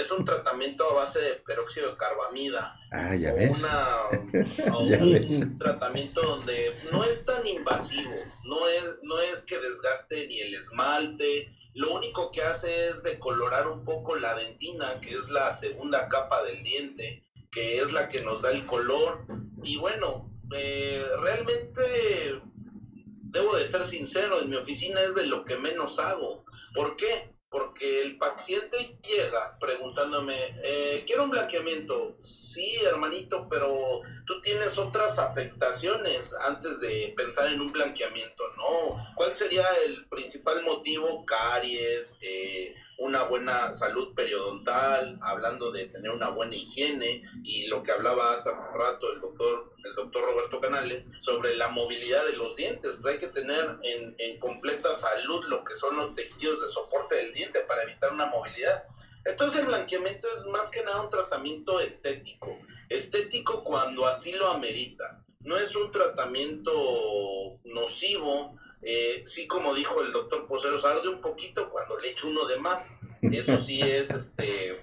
es un tratamiento a base de peróxido de carbamida. Ah, ya o ves. una- o Ya un ves. tratamiento donde no es tan invasivo, no es, no es que desgaste ni el esmalte, lo único que hace es decolorar un poco la dentina, que es la segunda capa del diente, que es la que nos da el color. Y bueno, eh, realmente debo de ser sincero, en mi oficina es de lo que menos hago. ¿Por qué? Porque el paciente llega preguntándome, eh, quiero un blanqueamiento. Sí, hermanito, pero tú tienes otras afectaciones antes de pensar en un blanqueamiento, ¿no? ¿Cuál sería el principal motivo? Caries, eh, una buena salud periodontal, hablando de tener una buena higiene y lo que hablaba hace rato el doctor, el doctor Roberto Canales sobre la movilidad de los dientes. Pues hay que tener en, en completa salud lo que son los tejidos de soporte del diente para evitar una movilidad. Entonces el blanqueamiento es más que nada un tratamiento estético. Estético cuando así lo amerita. No es un tratamiento nocivo. Eh, sí, como dijo el doctor Poseros, arde un poquito cuando le echo uno de más. Eso sí es este.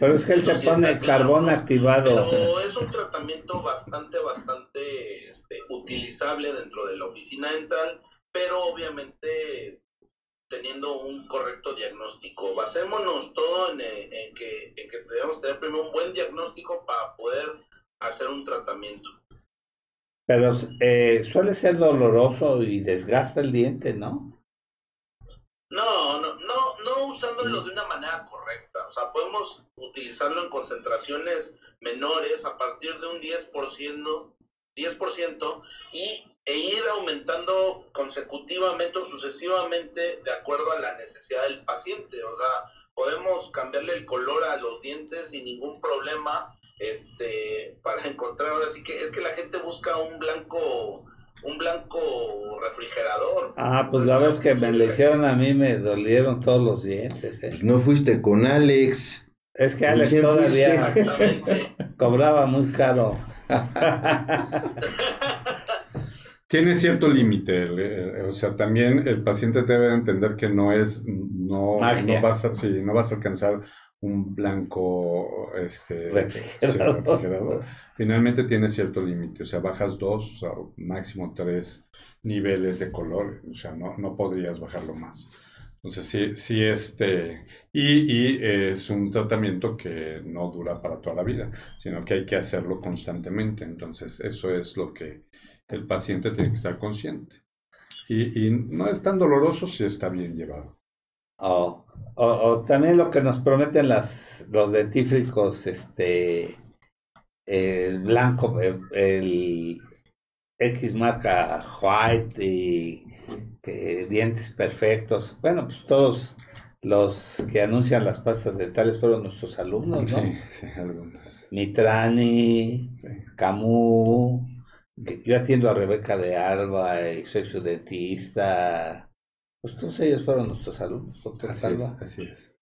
Pero es que él se sí pone claro, carbón activado. Pero es un tratamiento bastante, bastante este, utilizable dentro de la oficina dental, pero obviamente teniendo un correcto diagnóstico. Basémonos todo en, en que, en que debemos tener primero un buen diagnóstico para poder hacer un tratamiento. Pero eh, suele ser doloroso y desgasta el diente, ¿no? No, no, no, no usándolo de una manera correcta. O sea, podemos utilizarlo en concentraciones menores a partir de un 10%, 10% y, e ir aumentando consecutivamente o sucesivamente de acuerdo a la necesidad del paciente. O sea, podemos cambiarle el color a los dientes sin ningún problema este para encontrar ahora sí que es que la gente busca un blanco un blanco refrigerador Ah, pues la vez que me le hicieron a mí me dolieron todos los dientes. ¿eh? Pues no fuiste con Alex. Es que ¿con Alex todavía cobraba muy caro. Tiene cierto límite, o sea, también el paciente debe entender que no es, no, no vas a, sí, no vas a alcanzar un blanco, este, refrigerador. Finalmente tiene cierto límite, o sea, bajas dos, o máximo tres niveles de color, o sea, no, no podrías bajarlo más. Entonces, sí, sí, este, y, y es un tratamiento que no dura para toda la vida, sino que hay que hacerlo constantemente. Entonces, eso es lo que el paciente tiene que estar consciente. Y, y no es tan doloroso si está bien llevado. O, o, o también lo que nos prometen las, los dentífricos, este, el blanco, el, el X marca White y que dientes perfectos. Bueno, pues todos los que anuncian las pastas dentales fueron nuestros alumnos, ¿no? Sí, sí, algunos. Mitrani, Sí. Camus, yo atiendo a Rebeca de Alba y soy su dentista. Pues todos ellos fueron nuestros alumnos, doctor Así es, así es.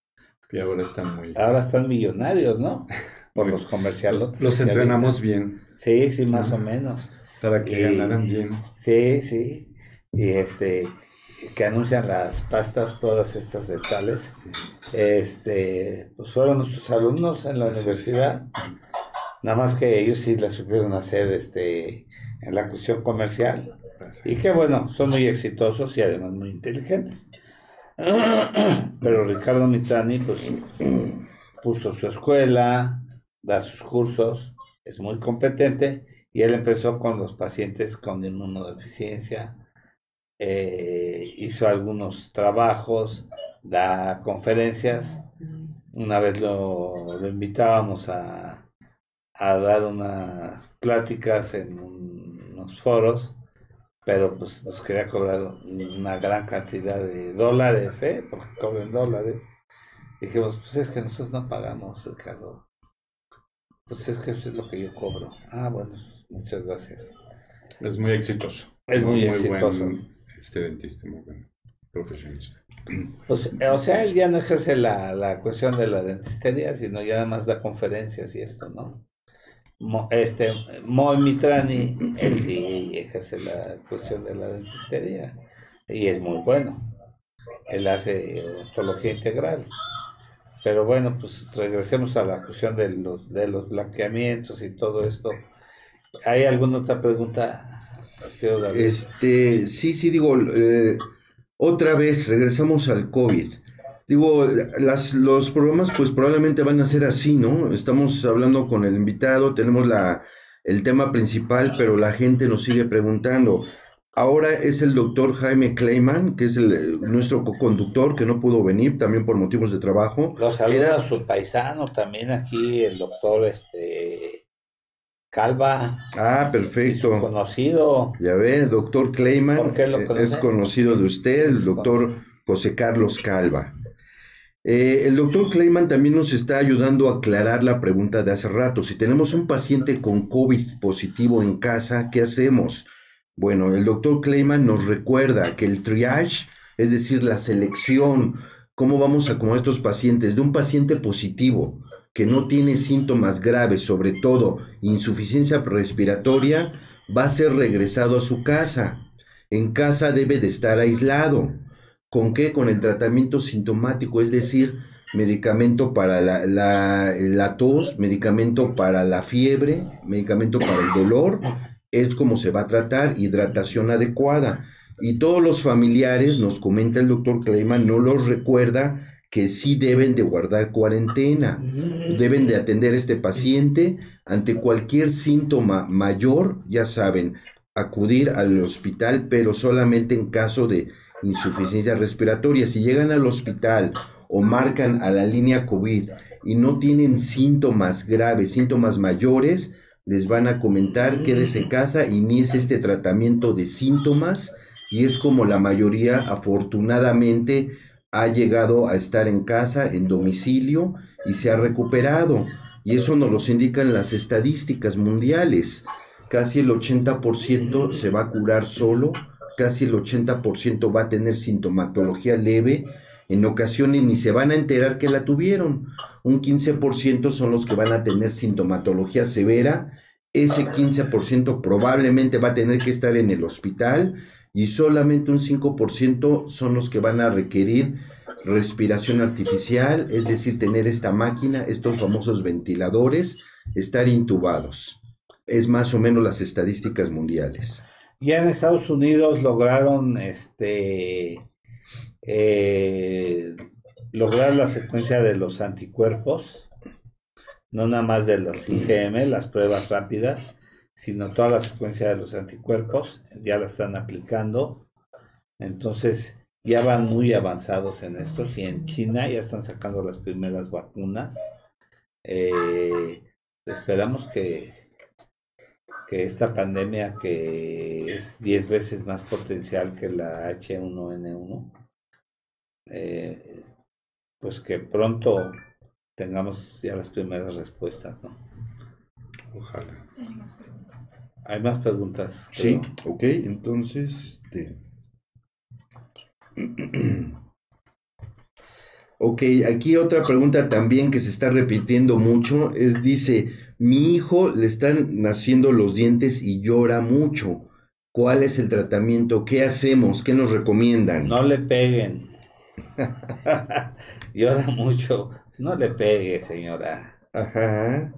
Y ahora están muy... Ahora están millonarios, ¿no? Por los comercialotes. Los entrenamos bien Sí, sí, más o menos. para que Y- ganaran bien. Sí, sí. Y este, que anuncian las pastas, todas estas dentales. Este, pues fueron nuestros alumnos en la universidad. Nada más que ellos sí la supieron hacer este, en la cuestión comercial. Y que bueno, son muy exitosos y además muy inteligentes. Pero Ricardo Mitrani, pues, puso su escuela, da sus cursos, es muy competente y él empezó con los pacientes con inmunodeficiencia, eh, hizo algunos trabajos, da conferencias. Una vez lo, lo invitábamos a, a, dar unas pláticas en unos foros, pero pues nos quería cobrar una gran cantidad de dólares, ¿eh? porque cobran dólares. Dijimos, pues es que nosotros no pagamos, Ricardo. Pues es que eso es lo que yo cobro. Ah, bueno, muchas gracias. Es muy exitoso. Es muy, muy exitoso. Buen, este dentista, muy buen profesionista. Pues, o sea, él ya no ejerce la, la cuestión de la dentistería, sino ya nada más da conferencias y esto, ¿no? Mo, este, Moy Mitrani, él sí ejerce la cuestión de la dentistería y es muy bueno. Él hace odontología integral. Pero bueno, pues regresemos a la cuestión de los, de los blanqueamientos y todo esto. ¿Hay alguna otra pregunta? Este, sí, sí, digo, eh, otra vez regresamos al COVID. Digo, las, los programas pues probablemente van a ser así, ¿no? Estamos hablando con el invitado, tenemos la, el tema principal, pero la gente nos sigue preguntando. Ahora es el doctor Jaime Kleiman, que es el, nuestro conductor que no pudo venir también por motivos de trabajo. Lo saluda Era... a su paisano también aquí, el doctor este Calva. Ah, perfecto. conocido. Ya ve, doctor Kleiman es conocido de usted, el doctor José Carlos Calva. Eh, el doctor Kleiman también nos está ayudando a aclarar la pregunta de hace rato. Si tenemos un paciente con COVID positivo en casa, ¿qué hacemos? Bueno, el doctor Kleiman nos recuerda que el triage, es decir, la selección, cómo vamos a acomodar estos pacientes, de un paciente positivo que no tiene síntomas graves, sobre todo insuficiencia respiratoria, va a ser regresado a su casa. En casa debe de estar aislado. ¿Con qué? Con el tratamiento sintomático, es decir, medicamento para la, la, la tos, medicamento para la fiebre, medicamento para el dolor es como se va a tratar, hidratación adecuada. Y todos los familiares, nos comenta el doctor Kleiman, no los recuerda que sí deben de guardar cuarentena, deben de atender este paciente ante cualquier síntoma mayor, ya saben, acudir al hospital, pero solamente en caso de insuficiencia respiratoria. Si llegan al hospital o marcan a la línea COVID y no tienen síntomas graves, síntomas mayores, les van a comentar, quédese en casa, inicie este tratamiento de síntomas y es como la mayoría afortunadamente ha llegado a estar en casa, en domicilio y se ha recuperado. Y eso nos lo indican las estadísticas mundiales. Casi el 80% se va a curar solo, casi el 80% va a tener sintomatología leve en ocasiones ni se van a enterar que la tuvieron. Un 15% son los que van a tener sintomatología severa. Ese 15% probablemente va a tener que estar en el hospital y solamente un 5% son los que van a requerir respiración artificial, es decir, tener esta máquina, estos famosos ventiladores, estar intubados. Es más o menos las estadísticas mundiales. Ya en Estados Unidos lograron este eh, lograr la secuencia de los anticuerpos, no nada más de los IgM, las pruebas rápidas, sino toda la secuencia de los anticuerpos, ya la están aplicando. Entonces, ya van muy avanzados en esto y en China ya están sacando las primeras vacunas. Eh, esperamos que, que esta pandemia, que es 10 veces más potencial que la H1N1, eh, pues que pronto tengamos ya las primeras respuestas, ¿no? Ojalá. Hay más preguntas. Hay más preguntas. Sí, ok, entonces, este... ok, aquí otra pregunta también que se está repitiendo mucho es, dice, mi hijo le están naciendo los dientes y llora mucho. ¿Cuál es el tratamiento? ¿Qué hacemos? ¿Qué nos recomiendan? No le peguen. Llora mucho. No le pegue, señora. Ajá.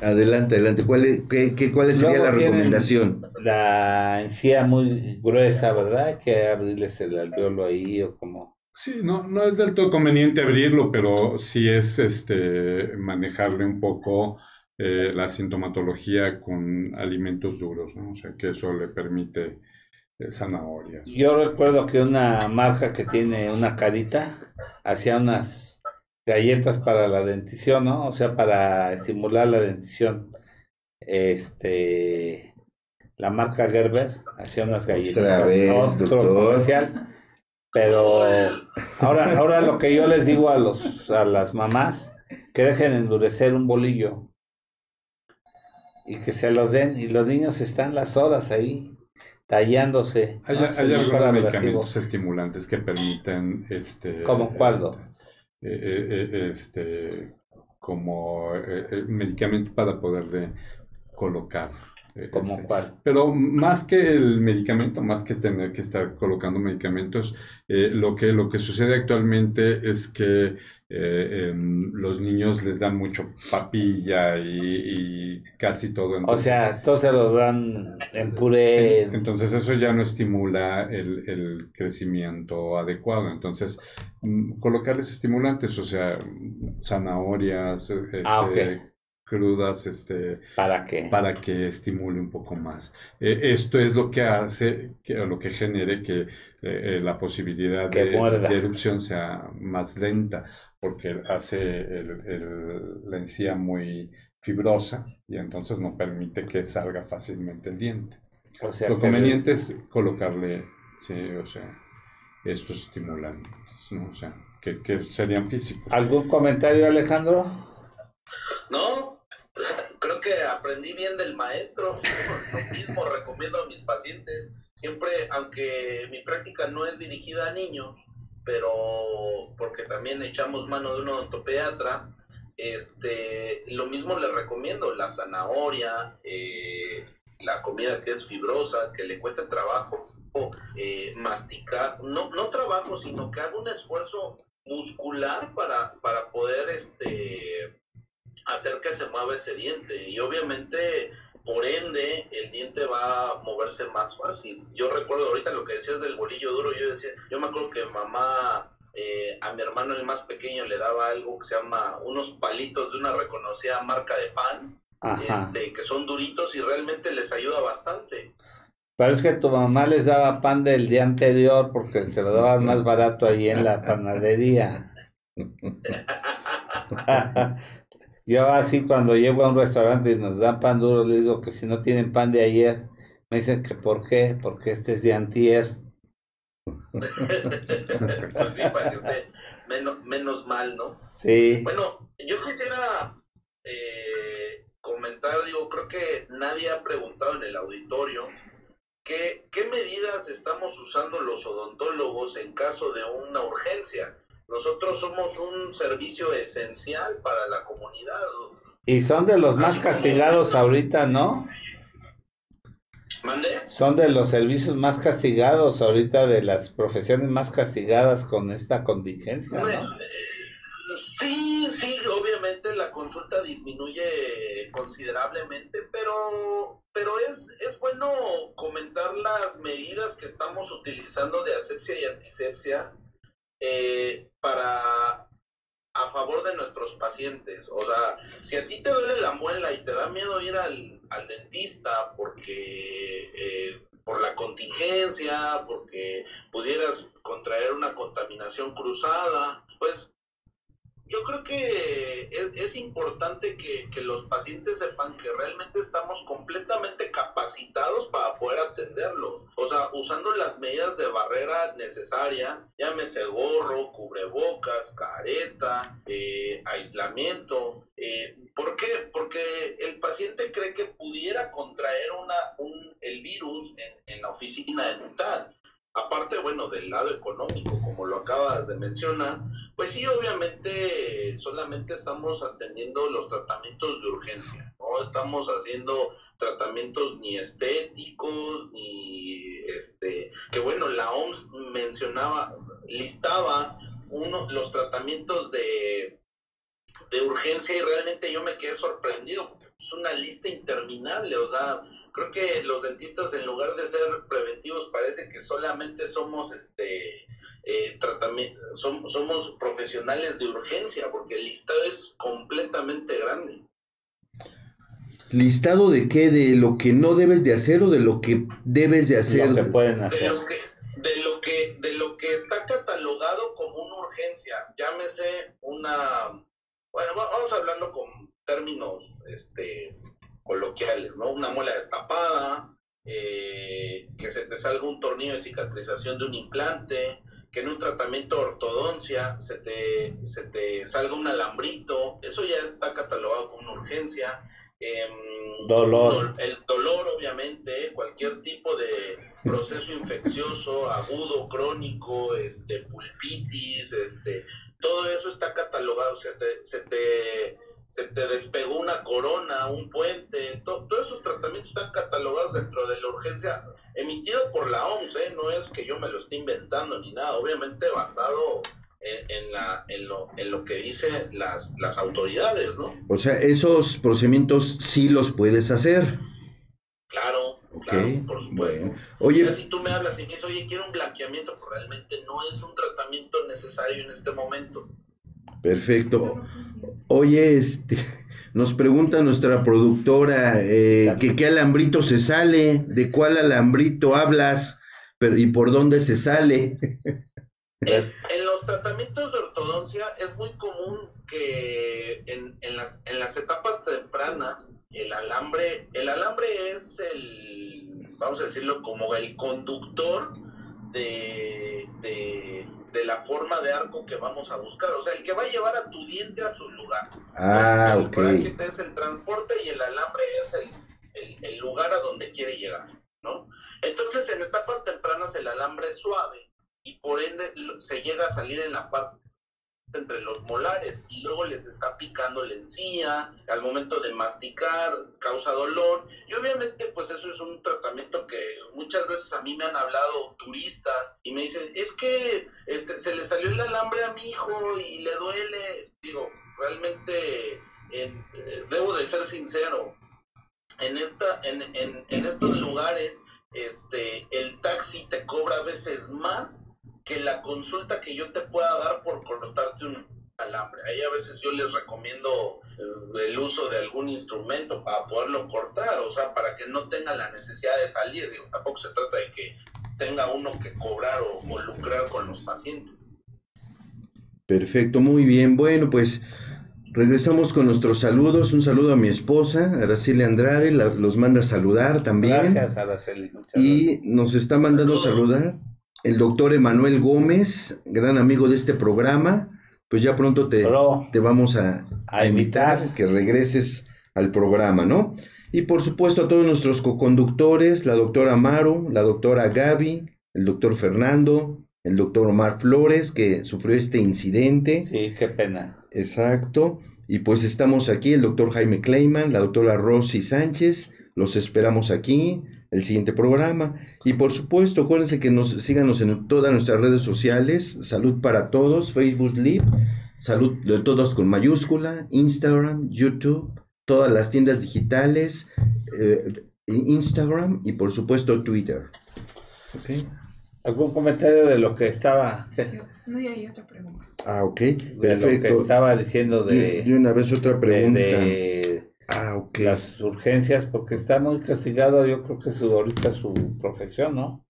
Adelante, adelante. ¿Cuál, es, qué, qué- cuál sería Luego la recomendación? La encía muy gruesa, ¿verdad? Hay que abrirles el alveolo ahí o como... Sí, no, no es del todo conveniente abrirlo, pero sí es este manejarle un poco eh, la sintomatología con alimentos duros, ¿no? O sea, que eso le permite eh, zanahorias. Yo recuerdo que una marca que tiene una carita hacía unas galletas para la dentición, ¿no? O sea, para estimular la dentición. Este, la marca Gerber hacía unas galletas. Otra vez, otro doctor. comercial. Pero ahora, ahora lo que yo les digo a los, a las mamás, que dejen endurecer un bolillo y que se los den, y los niños están las horas ahí tallándose. Hay, ¿no? hay algunos abrasivo. medicamentos estimulantes que permiten este ¿Cómo cuál, doc? eh, eh, eh, este como eh, eh, medicamento para poderle colocar ¿Como este, cuál? Pero más que el medicamento, más que tener que estar colocando medicamentos, eh, lo que, lo que sucede actualmente es que eh, em, los niños les dan mucho papilla y, y casi todo. O entonces- sea, todos se los dan en puré. entonces eso ya no estimula el, el crecimiento adecuado. Entonces, mm, colocarles estimulantes, o sea, zanahorias, este, Ah, ok. Crudas, este, ¿Para qué? para que estimule un poco más. Eh, esto es lo que hace, que, lo que genere que eh, la posibilidad Que de, erupción sea más lenta, porque hace el- el- la encía muy fibrosa y entonces no permite que salga fácilmente el diente. O sea, Lo conveniente es colocarle, sí, o sea, estos estimulantes, ¿no? O sea, que, que serían físicos. ¿Algún comentario, Alejandro? No, que aprendí bien del maestro. Lo mismo recomiendo a mis pacientes. Siempre, aunque mi práctica no es dirigida a niños, pero porque también echamos mano de un odontopediatra, este, lo mismo les recomiendo, la zanahoria, eh, la comida que es fibrosa, que le cuesta trabajo eh, masticar, no, no trabajo, sino que haga un esfuerzo muscular para, para poder este, hacer que se mueva ese diente y obviamente por ende el diente va a moverse más fácil. Yo recuerdo ahorita lo que decías del bolillo duro, yo decía, yo me acuerdo que mamá eh, a mi hermano el más pequeño le daba algo que se llama unos palitos de una reconocida marca de pan, este, que son duritos y realmente les ayuda bastante. Pero es que tu mamá les daba pan del día anterior porque se lo daban más barato ahí en la panadería. Yo así cuando llego a un restaurante y nos dan pan duro, le digo que si no tienen pan de ayer, me dicen que por qué, porque este es de antier. Eso sí, para que esté menos, menos mal, ¿no? Sí. Bueno, yo quisiera eh, comentar, digo, creo que nadie ha preguntado en el auditorio qué medidas estamos usando los odontólogos en caso de una urgencia. Nosotros somos un servicio esencial para la comunidad. Y son de los más castigados ahorita, ¿no? ¿Mande? Son de los servicios más castigados ahorita, de las profesiones más castigadas con esta contingencia, ¿no? Sí, sí, obviamente la consulta disminuye considerablemente, pero, pero es, es bueno comentar las medidas que estamos utilizando de asepsia y antisepsia eh, para a favor de nuestros pacientes. O sea, si a ti te duele la muela y te da miedo ir al, al dentista porque eh, por la contingencia, porque pudieras contraer una contaminación cruzada, pues yo creo que es, es importante que, que, los pacientes sepan que realmente estamos completamente capacitados para poder atenderlos. O sea, usando las medidas de barrera necesarias, llámese gorro, cubrebocas, careta, eh, aislamiento. Eh, ¿Por qué? Porque el paciente cree que pudiera contraer una, un, el virus en, en la oficina dental. Aparte, bueno, del lado económico, como lo acabas de mencionar, pues sí, obviamente solamente estamos atendiendo los tratamientos de urgencia, no estamos haciendo tratamientos ni estéticos, ni este, que bueno, la OMS mencionaba, listaba uno, los tratamientos de de urgencia y realmente yo me quedé sorprendido. Es una lista interminable, o sea, creo que los dentistas en lugar de ser preventivos parece que solamente somos este eh, tratamiento, somos, somos profesionales de urgencia porque el listado es completamente grande. ¿Listado de qué? ¿De lo que no debes de hacer o de lo que debes de hacer? Lo que pueden De hacer. lo que, de lo que, de lo que está catalogado como una urgencia, llámese una, bueno, va- vamos hablando con términos este, coloquiales, ¿no? Una muela destapada, eh, que se te salga un tornillo de cicatrización de un implante, que en un tratamiento de ortodoncia se te, se te salga un alambrito, eso ya está catalogado como una urgencia. Em, Dolor. dol- el dolor, obviamente, cualquier tipo de proceso infeccioso, agudo, crónico, este, pulpitis, este, todo eso está catalogado, se te, se te, se te despegó una corona, un puente, to- todos esos tratamientos están catalogados dentro de la urgencia emitido por la OMS, ¿eh? no es que yo me lo esté inventando ni nada, obviamente basado en, en la, en, lo, en lo que dicen las, las autoridades, ¿no? O sea, esos procedimientos sí los puedes hacer. Claro, Ok, claro, por supuesto. bueno. Oye, si tú me hablas y me dices, oye, quiero un blanqueamiento, pues realmente no es un tratamiento necesario en este momento. Perfecto. Oye, este, nos pregunta nuestra productora eh, que qué alambrito se sale, de cuál alambrito hablas, pero y por dónde se sale. En, en los tratamientos de ortodoncia es muy común que en, en las, en las etapas tempranas el alambre, el alambre es el, vamos a decirlo, como el conductor de, de, de la forma de arco que vamos a buscar, o sea, el que va a llevar a tu diente a su lugar. Ah, el ok. bracket es el transporte y el alambre es el, el- el lugar a donde quiere llegar, ¿no? Entonces, en etapas tempranas el alambre es suave y por ende se llega a salir en la parte entre los molares y luego les está picando la encía, al momento de masticar causa dolor y obviamente pues eso es un tratamiento que muchas veces a mí me han hablado turistas y me dicen, es que este, se le salió el alambre a mi hijo y le duele, digo, realmente en- eh, debo de ser sincero, en, esta, en, en, en estos lugares este, el taxi te cobra a veces más que la consulta que yo te pueda dar por cortarte un alambre. Ahí a veces yo les recomiendo el uso de algún instrumento para poderlo cortar, o sea, para que no tenga la necesidad de salir. Digo, tampoco se trata de que tenga uno que cobrar o, o lucrar con los pacientes. Perfecto, muy bien. Bueno, pues regresamos con nuestros saludos. Un saludo a mi esposa, Araceli Andrade, la- los manda a saludar también. Gracias, Araceli. Muchas Y nos está mandando Saludos. saludar el doctor Emanuel Gómez, gran amigo de este programa. Pues ya pronto te, Bro, te vamos a, a invitar. que regreses al programa, ¿no? Y por supuesto a todos nuestros coconductores, la doctora Amaro, la doctora Gaby, el doctor Fernando, el doctor Omar Flores, que sufrió este incidente. Sí, qué pena. Exacto. Y pues estamos aquí, el doctor Jaime Kleiman, la doctora Rosy Sánchez. Los esperamos aquí, el siguiente programa. Y por supuesto, acuérdense que nos síganos en todas nuestras redes sociales. Salud para todos, Facebook Live. Salud de todos con mayúscula, Instagram, YouTube, todas las tiendas digitales, eh, Instagram y por supuesto Twitter. ¿Algún comentario de lo que estaba, de Yo- No, y hay otra pregunta. Ah, ok. lo que estaba diciendo De, de, de una vez otra de- pregunta. de Ah, las urgencias? Porque está muy castigado, yo creo que su ahorita su profesión, ¿no?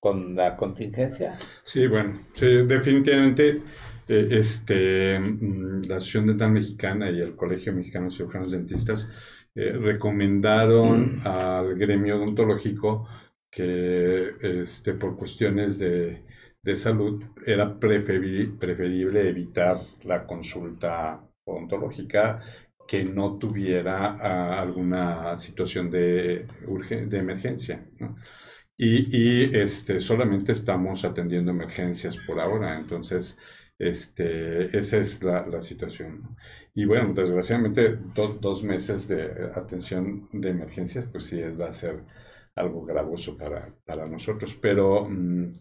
Con la contingencia. Sí, bueno, sí, definitivamente eh, este, mm, la Asociación Dental Mexicana y el Colegio Mexicano de Cirujanos Dentistas eh, recomendaron al gremio odontológico que este, por cuestiones de, de salud era preferi- preferible evitar la consulta odontológica que no tuviera ah, alguna situación de, de emergencia. ¿no? Y, y, este, solamente estamos atendiendo emergencias por ahora, entonces este, esa es la, la situación. ¿no? Y bueno, desgraciadamente do- dos meses de atención de emergencias, pues sí, va a ser algo gravoso para, para nosotros, pero mm,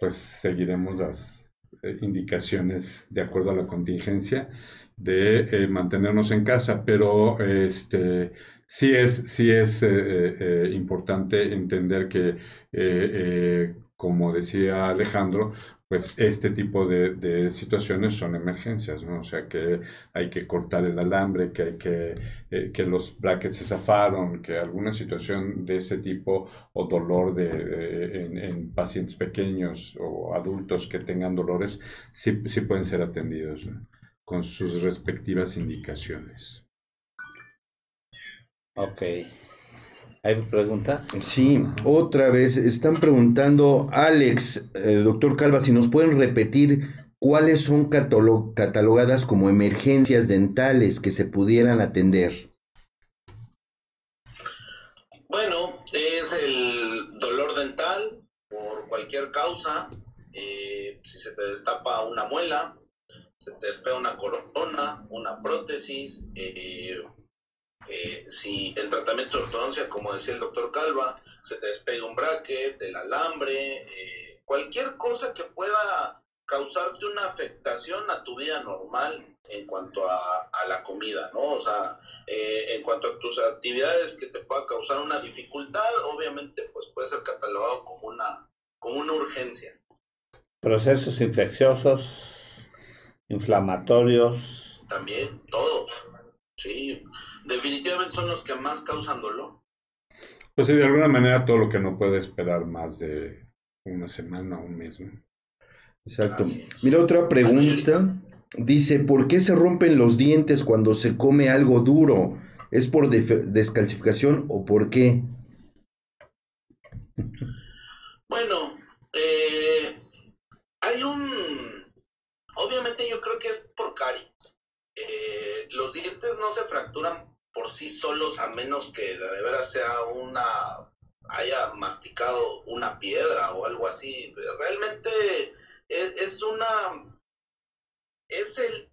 pues seguiremos las, eh, indicaciones de acuerdo a la contingencia de mantenernos en casa, pero este, sí es, sí es importante entender que, como decía Alejandro, pues este tipo de, situaciones son emergencias, ¿no? O sea que hay que cortar el alambre, que hay que, eh, que los brackets se zafaron, que alguna situación de ese tipo o dolor de, en, pacientes pequeños o adultos que tengan dolores, sí, sí pueden ser atendidos con sus respectivas indicaciones. Ok. ¿Hay preguntas? Sí, otra vez están preguntando, Alex, eh, doctor Calva, si nos pueden repetir cuáles son catalogadas como emergencias dentales que se pudieran atender. Bueno, es el dolor dental por cualquier causa, eh, si se te destapa una muela, se te despega una corona, una prótesis, eh, eh, si en tratamiento de ortodoncia, como decía el doctor Calva, se te despega un bracket, el alambre, eh, cualquier cosa que pueda causarte una afectación a tu vida normal en cuanto a, la comida, ¿no? O sea, eh, en cuanto a tus actividades que te pueda causar una dificultad, obviamente, pues puede ser catalogado como una, como una urgencia. Procesos infecciosos, inflamatorios. También, todos, sí definitivamente son los que más causan dolor. Pues de alguna manera todo lo que no puede esperar más de una semana o un mes, ¿no? Exacto. Mira otra pregunta. Dice, ¿por qué se rompen los dientes cuando se come algo duro? ¿Es por descalcificación o por qué? Bueno, eh, hay un... Obviamente yo creo que es por caries. Eh, los dientes no se fracturan por sí solos a menos que de veras sea una haya masticado una piedra o algo así. Realmente es, una es el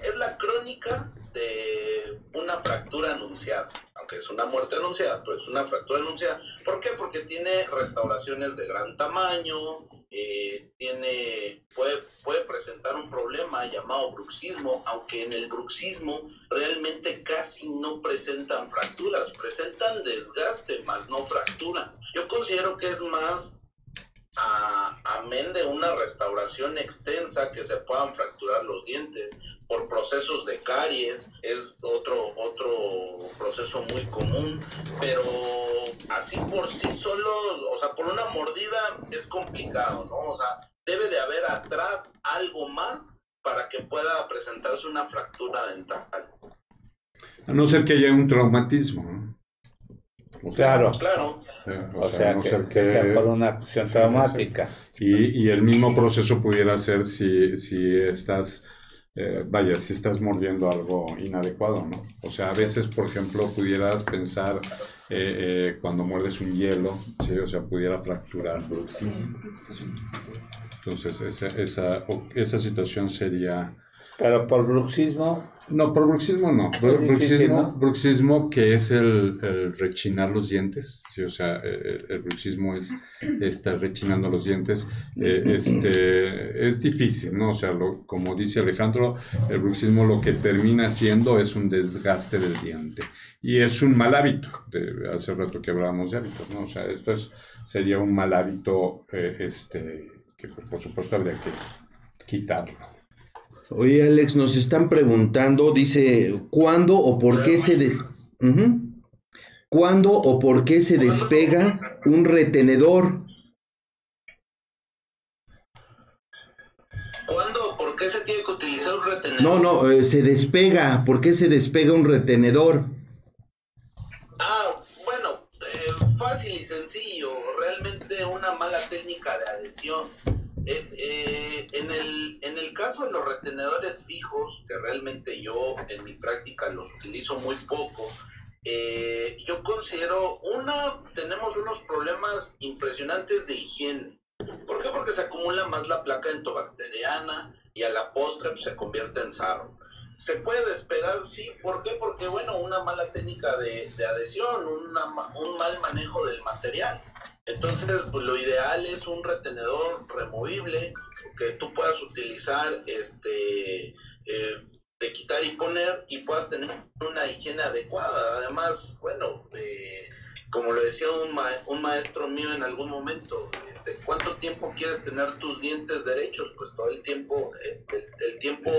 es la crónica de una fractura anunciada, aunque es una muerte anunciada, pero es una fractura anunciada. ¿Por qué? Porque tiene restauraciones de gran tamaño, eh, tiene, puede, puede presentar un problema llamado bruxismo, aunque en el bruxismo realmente casi no presentan fracturas, presentan desgaste, más no fractura. Yo considero que es más a, amén de una restauración extensa que se puedan fracturar los dientes por procesos de caries, es otro, otro proceso muy común, pero así por sí solo, o sea, por una mordida es complicado, ¿no? O sea, debe de haber atrás algo más para que pueda presentarse una fractura dental. A no ser que haya un traumatismo, ¿no? Claro. Claro. o, sea, que, sea por una acción traumática. Y, y, el mismo proceso pudiera ser si, si estás, eh, vaya, si estás mordiendo algo inadecuado, ¿no? O sea, a veces, por ejemplo, pudieras pensar eh, eh, cuando muerdes un hielo, ¿sí? O sea, pudiera fracturar. Entonces, esa, esa, esa situación sería... Pero por bruxismo no, por bruxismo no. bruxismo, bruxismo, que es el, rechinar los dientes. Sí, o sea, el, bruxismo es estar rechinando los dientes. Eh, este, es difícil, ¿no? O sea, lo, como dice Alejandro, el bruxismo lo que termina siendo es un desgaste del diente. Y es un mal hábito. De, hace rato que hablábamos de hábitos, ¿no? O sea, esto es, sería un mal hábito eh, este, que, por supuesto, habría que quitarlo. Oye, Alex, nos están preguntando, dice, ¿cuándo o por qué se des... ¿Cuándo o por qué se despega un retenedor? ¿Cuándo o por qué se tiene que utilizar un retenedor? No, no, eh, se despega. ¿Por qué se despega un retenedor? Ah, bueno, eh, fácil y sencillo. Realmente una mala técnica de adhesión eh, eh, en, el, en el caso de los retenedores fijos, que realmente yo en mi práctica los utilizo muy poco, eh, yo considero, una, tenemos unos problemas impresionantes de higiene. ¿Por qué? Porque se acumula más la placa entobacteriana y a la postre se convierte en sarro. ¿Se puede despegar? Sí. ¿Por qué? Porque, bueno, una mala técnica de, adhesión, un mal manejo del material. Entonces, pues, lo ideal es un retenedor removible que tú puedas utilizar este eh, de quitar y poner y puedas tener una higiene adecuada. Además, bueno, eh, como lo decía un, un maestro mío en algún momento, este, ¿cuánto tiempo quieres tener tus dientes derechos? Pues todo el tiempo, eh, el, tiempo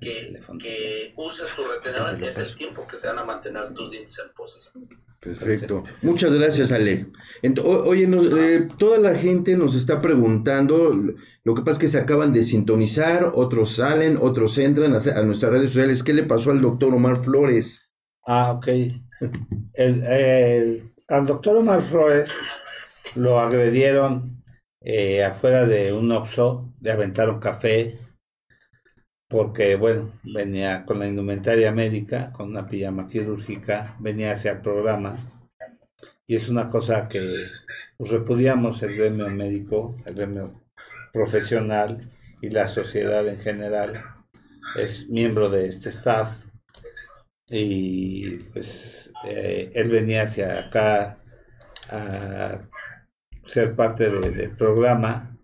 que, que, uses tu retenedor es el tiempo que se van a mantener tus dientes en posición. Perfecto. Muchas gracias, Ale. oye, eh, toda la gente nos está preguntando, lo que pasa es que se acaban de sintonizar, otros salen, otros entran a, nuestras redes sociales. ¿Qué le pasó al doctor Omar Flores? Ah, ok. El, al doctor Omar Flores lo agredieron eh, afuera de un Oxxo, le aventaron café, porque, bueno, venía con la indumentaria médica, con una pijama quirúrgica, venía hacia el programa. Y es una cosa que repudiamos el gremio médico, el gremio profesional y la sociedad en general. Es miembro de este staff y pues eh, él venía hacia acá a ser parte del programa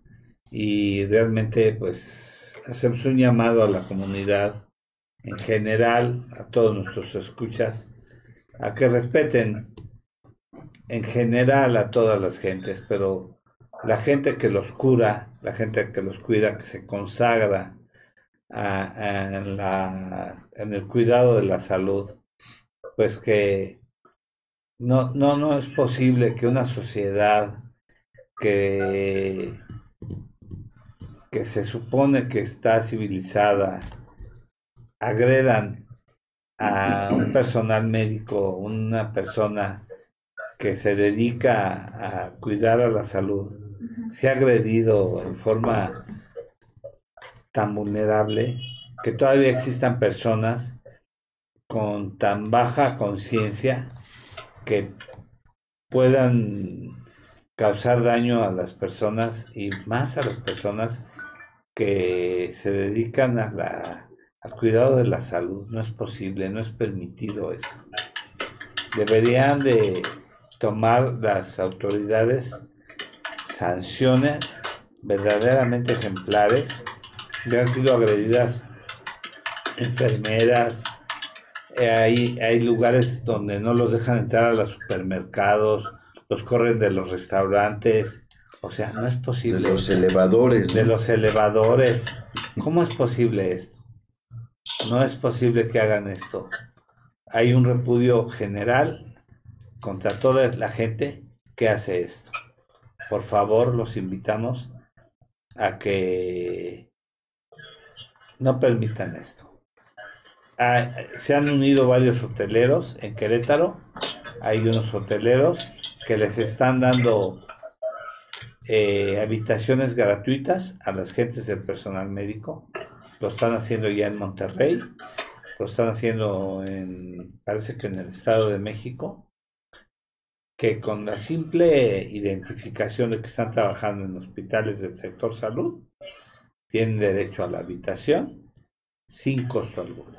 y realmente pues hacemos un llamado a la comunidad en general, a todos nuestros escuchas, a que respeten en general a todas las gentes, pero la gente que los cura, la gente que los cuida, que se consagra en, la, en el cuidado de la salud, pues que no, no, no es posible que una sociedad que que se supone que está civilizada agredan a un personal médico, una persona que se dedica a cuidar a la salud, se ha agredido en forma tan vulnerable que todavía existan personas con tan baja conciencia que puedan causar daño a las personas y más a las personas que se dedican a la, al cuidado de la salud. No es posible, no es permitido eso. Deberían de tomar las autoridades sanciones verdaderamente ejemplares. Ya han sido agredidas enfermeras. Eh, hay, hay lugares donde no los dejan entrar a los supermercados, los corren de los restaurantes, o sea, no es posible. De los elevadores. De los elevadores. ¿Cómo es posible esto? No es posible que hagan esto. Hay un repudio general contra toda la gente que hace esto. Por favor, los invitamos a que no permitan esto. Ah, se han unido varios hoteleros en Querétaro. Hay unos hoteleros que les están dando eh, habitaciones gratuitas a las gentes del personal médico. Lo están haciendo ya en Monterrey, lo están haciendo en, parece que en el Estado de México, que con la simple identificación de que están trabajando en hospitales del sector salud, tienen derecho a la habitación sin costo alguno.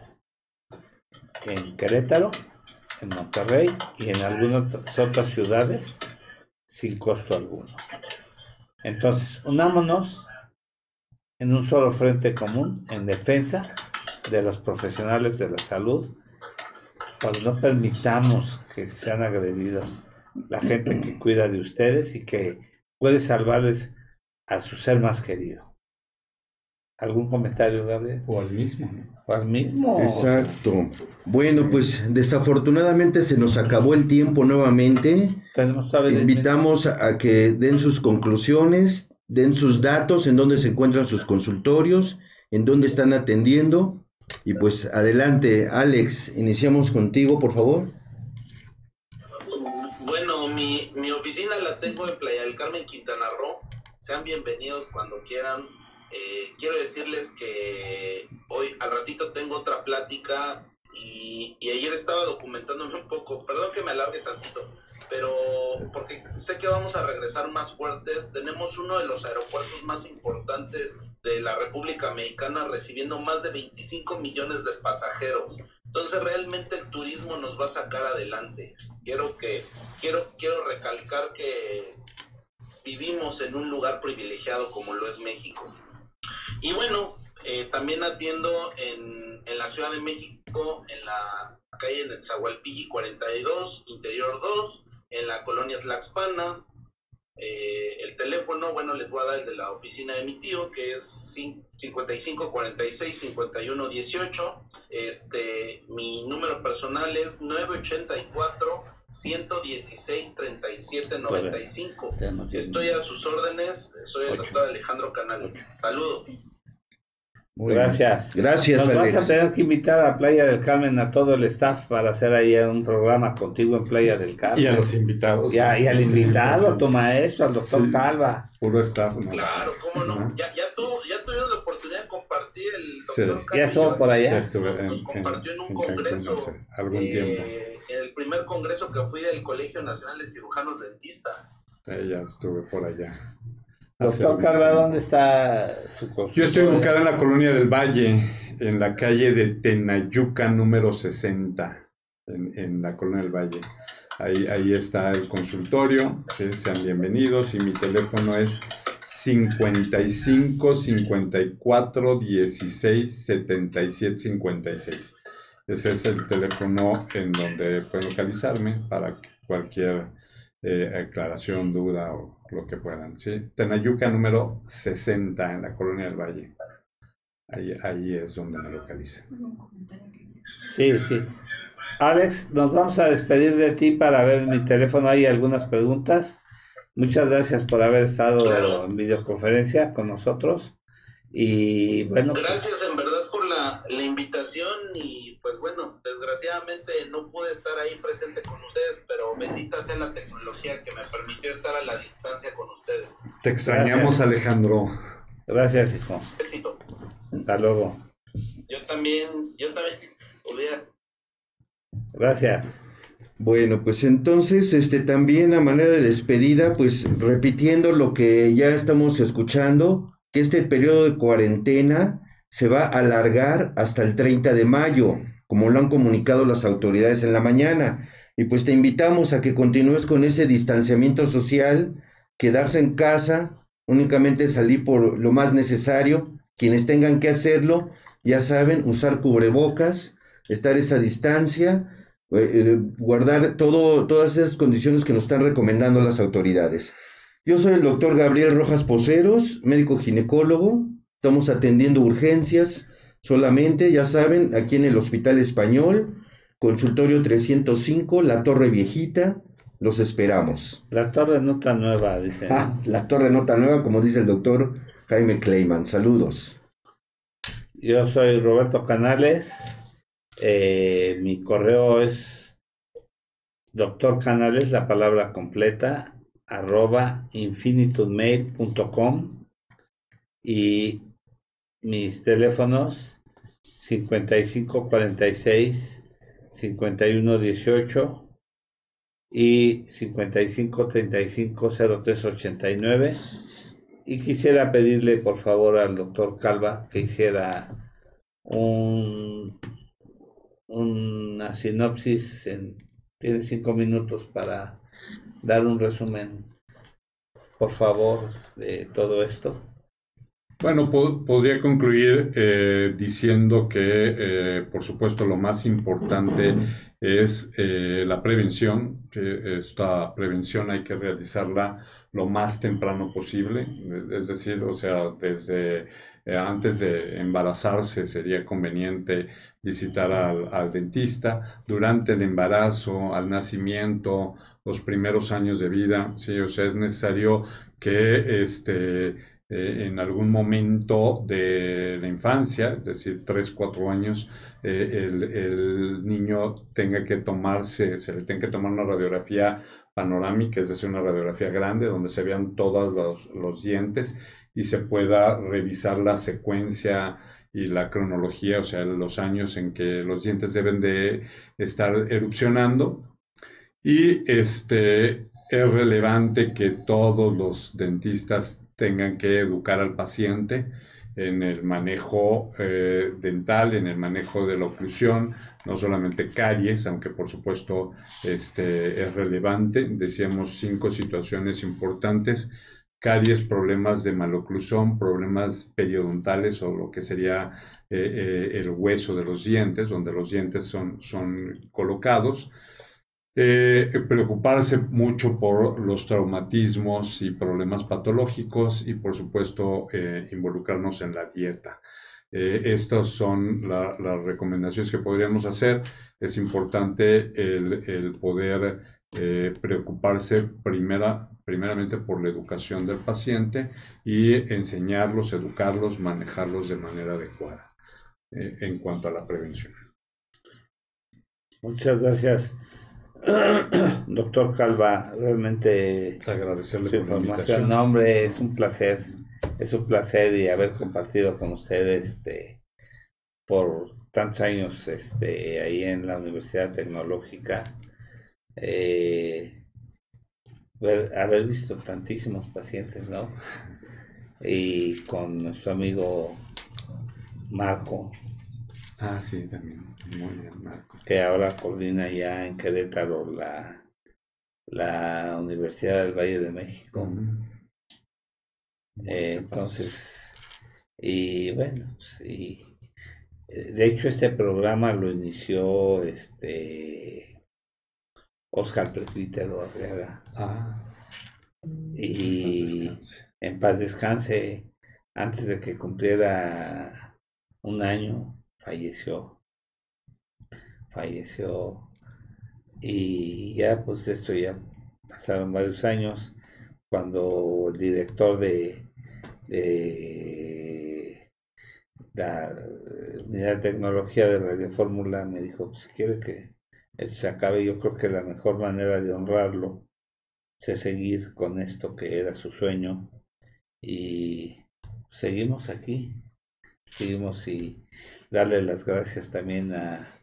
En Querétaro, en Monterrey y en algunas otras ciudades sin costo alguno. Entonces, unámonos en un solo frente común en defensa de los profesionales de la salud, para no permitamos que sean agredidos la gente que cuida de ustedes y que puede salvarles a su ser más querido. ¿Algún comentario, Gabriel? O al mismo, O al mismo. Exacto. Bueno, pues desafortunadamente se nos acabó el tiempo nuevamente. Invitamos a que den sus conclusiones, den sus datos, en dónde se encuentran sus consultorios, en dónde están atendiendo. Y pues adelante, Alex, iniciamos contigo, por favor. Bueno, mi, mi oficina la tengo en Playa del Carmen, Quintana Roo. Sean bienvenidos cuando quieran eh, quiero decirles que hoy al ratito tengo otra plática y, ayer estaba documentándome un poco, perdón que me alargue tantito, pero porque sé que vamos a regresar más fuertes, tenemos uno de los aeropuertos más importantes de la República Mexicana recibiendo más de 25 millones de pasajeros. Entonces realmente el turismo nos va a sacar adelante. Quiero que quiero quiero recalcar que vivimos en un lugar privilegiado como lo es México. Y bueno, eh, también atiendo en, en, la Ciudad de México, en la calle de Zahualpilli 42, Interior 2, en la colonia Tlaxpana. Eh, el teléfono, bueno, les voy a dar el de la oficina de mi tío, que es 55 46 51 18. Este, mi número personal es 984 116 37 95. Estoy a sus órdenes, soy el doctor Alejandro Canales. Saludos. Gracias. Gracias, Nos Alex. vas a tener que invitar a Playa del Carmen a todo el staff para hacer ahí un programa contigo en Playa del Carmen. Y a los invitados. Y, a- y al invitado, a tu maestro, al doctor Sí. Calva. Puro staff, ¿no? Claro, cómo no. Ya, ya, tuvo, ya tuvimos la oportunidad de compartir el Sí. doctor Ya estuvo por allá. estuve en, Nos en, compartió en un en Cancún congreso, algún eh, tiempo. En el primer congreso que fui del Colegio Nacional de Cirujanos Dentistas. Eh, ya estuve por allá. Doctor tiempo. ¿dónde está su consultorio? Yo estoy ubicado en la colonia del Valle, en la calle de Tenayuca número 60, en, en la colonia del Valle. Ahí, ahí está el consultorio, sí, sean bienvenidos y mi teléfono es 55 54 16 77 56. Ese es el teléfono en donde pueden localizarme para cualquier eh, aclaración, duda o lo que puedan. ¿sí? Tenayuca número 60 en la colonia del Valle. Ahí, ahí es donde me localizan. Sí, sí. Alex, nos vamos a despedir de ti para ver mi teléfono. Hay algunas preguntas. Muchas gracias por haber estado Claro. en videoconferencia con nosotros. Y bueno, pues, Gracias en verdad por la, la invitación y pues bueno, desgraciadamente no pude estar ahí presente con ustedes, pero bendita sea la tecnología que me permitió estar a la distancia con ustedes. Te extrañamos, Gracias. Alejandro. gracias, hijo. Éxito. Hasta luego. Yo también, yo también. Gracias. Bueno, pues entonces, este también a manera de despedida, pues repitiendo lo que ya estamos escuchando, que este periodo de cuarentena se va a alargar hasta el 30 de mayo, como lo han comunicado las autoridades en la mañana. Y pues te invitamos a que continúes con ese distanciamiento social, quedarse en casa, únicamente salir por lo más necesario. Quienes tengan que hacerlo, ya saben, usar cubrebocas, estar esa distancia eh, eh, guardar todo, todas esas condiciones que nos están recomendando las autoridades. Yo soy el doctor Gabriel Rojas Poceros, médico ginecólogo. Estamos atendiendo urgencias solamente, ya saben, aquí en el Hospital Español, consultorio 305, La Torre Viejita. Los esperamos. La torre no tan nueva, dice. ¿no? Ah, la Torre Nota Nueva, como dice el doctor Jaime Kleiman. Saludos. Yo soy Roberto Canales. Eh, mi correo es doctor Canales, la palabra completa, arroba infinitudmail.com y mis teléfonos 5546 5118 y 5535 0389 y quisiera pedirle por favor al doctor Calva que hiciera un, una sinopsis en tiene cinco minutos para dar un resumen por favor de todo esto. Bueno, po- podría concluir eh, diciendo que, eh, por supuesto, lo más importante es eh, la prevención, que esta prevención hay que realizarla lo más temprano posible, es decir, o sea, desde eh, antes de embarazarse sería conveniente visitar al, al dentista, durante el embarazo, al nacimiento, los primeros años de vida, sí, o sea, es necesario que este eh, en algún momento de la infancia, es decir, 3, 4 años, eh, el, el niño tenga que tomarse, se le tenga que tomar una radiografía panorámica, es decir, una radiografía grande donde se vean todos los, los dientes y se pueda revisar la secuencia y la cronología, o sea, los años en que los dientes deben de estar erupcionando. Y este, es relevante que todos los dentistas tengan que educar al paciente en el manejo eh, dental, en el manejo de la oclusión, no solamente caries, aunque por supuesto este, es relevante. Decíamos cinco situaciones importantes caries, problemas de maloclusón, problemas periodontales o lo que sería eh, eh, el hueso de los dientes, donde los dientes son, son colocados. Eh, preocuparse mucho por los traumatismos y problemas patológicos y por supuesto involucrarnos en la dieta. estas son las recomendaciones que podríamos hacer. Es importante el, el poder preocuparse primera, primeramente por la educación del paciente y enseñarlos, educarlos, manejarlos de manera adecuada eh, en cuanto a la prevención. Muchas gracias, doctor Calva. Realmente agradecerle su información. No, hombre, es un placer, es un placer y haber compartido con ustedes este, por tantos años este, ahí en la Universidad Tecnológica. Eh, haber visto tantísimos pacientes, ¿no? Y con nuestro amigo Marco. Ah, sí, también. Muy bien, Marco. Que ahora coordina ya en Querétaro la, la Universidad del Valle de México. Eh, entonces, y bueno, sí. Pues, de hecho, este programa lo inició este Oscar Presbítero Arriaga. Ah. Y en paz descanse, antes de que cumpliera un año, falleció. Falleció. Y ya, pues esto ya pasaron varios años, cuando el director de, de la unidad de tecnología de Radio Fórmula me dijo, pues, si quiere que eso se acabe. Yo creo que la mejor manera de honrarlo es seguir con esto que era su sueño. Y seguimos aquí. Seguimos y darle las gracias también a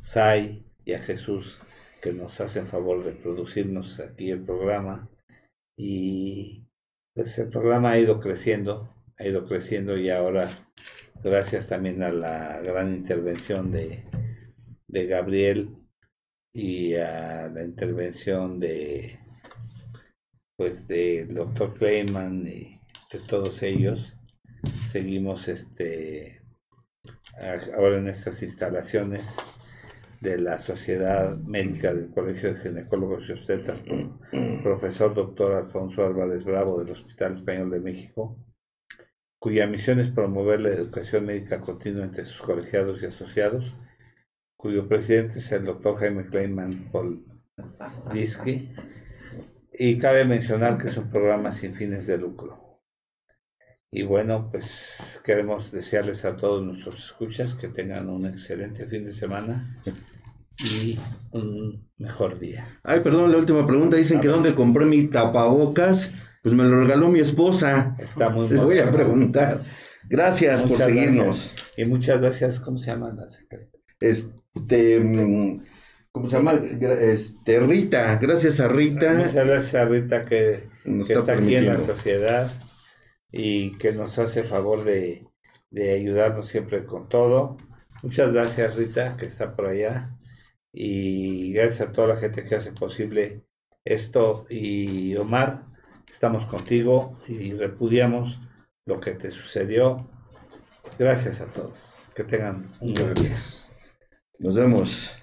Sai y a Jesús que nos hacen favor de producirnos aquí el programa. Y pues el programa ha ido creciendo, ha ido creciendo y ahora gracias también a la gran intervención de, de Gabriel y a la intervención de pues del doctor Clayman y de todos ellos seguimos este ahora en estas instalaciones de la Sociedad Médica del Colegio de Ginecólogos y Obstetras profesor doctor Alfonso Álvarez Bravo del Hospital Español de México, cuya misión es promover la educación médica continua entre sus colegiados y asociados cuyo presidente es el doctor Jaime Kleinman Disky, y cabe mencionar que es un programa sin fines de lucro. Y bueno, pues queremos desearles a todos nuestros escuchas que tengan un excelente fin de semana y un mejor día. Ay, perdón, la última pregunta. Dicen que dónde compré mi tapabocas. Pues me lo regaló mi esposa. Está muy Les voy a preguntar. Gracias por seguirnos. Y muchas gracias. ¿Cómo se llama la secretaria? Este, mm, ¿cómo se llama? Este, Rita, gracias a Rita. Muchas gracias a Rita que, está, aquí en la sociedad y que nos hace favor de, de ayudarnos siempre con todo. Muchas gracias Rita que está por allá y gracias a toda la gente que hace posible esto y Omar, estamos contigo y repudiamos lo que te sucedió. Gracias a todos. Que tengan un buen día. Nos vemos.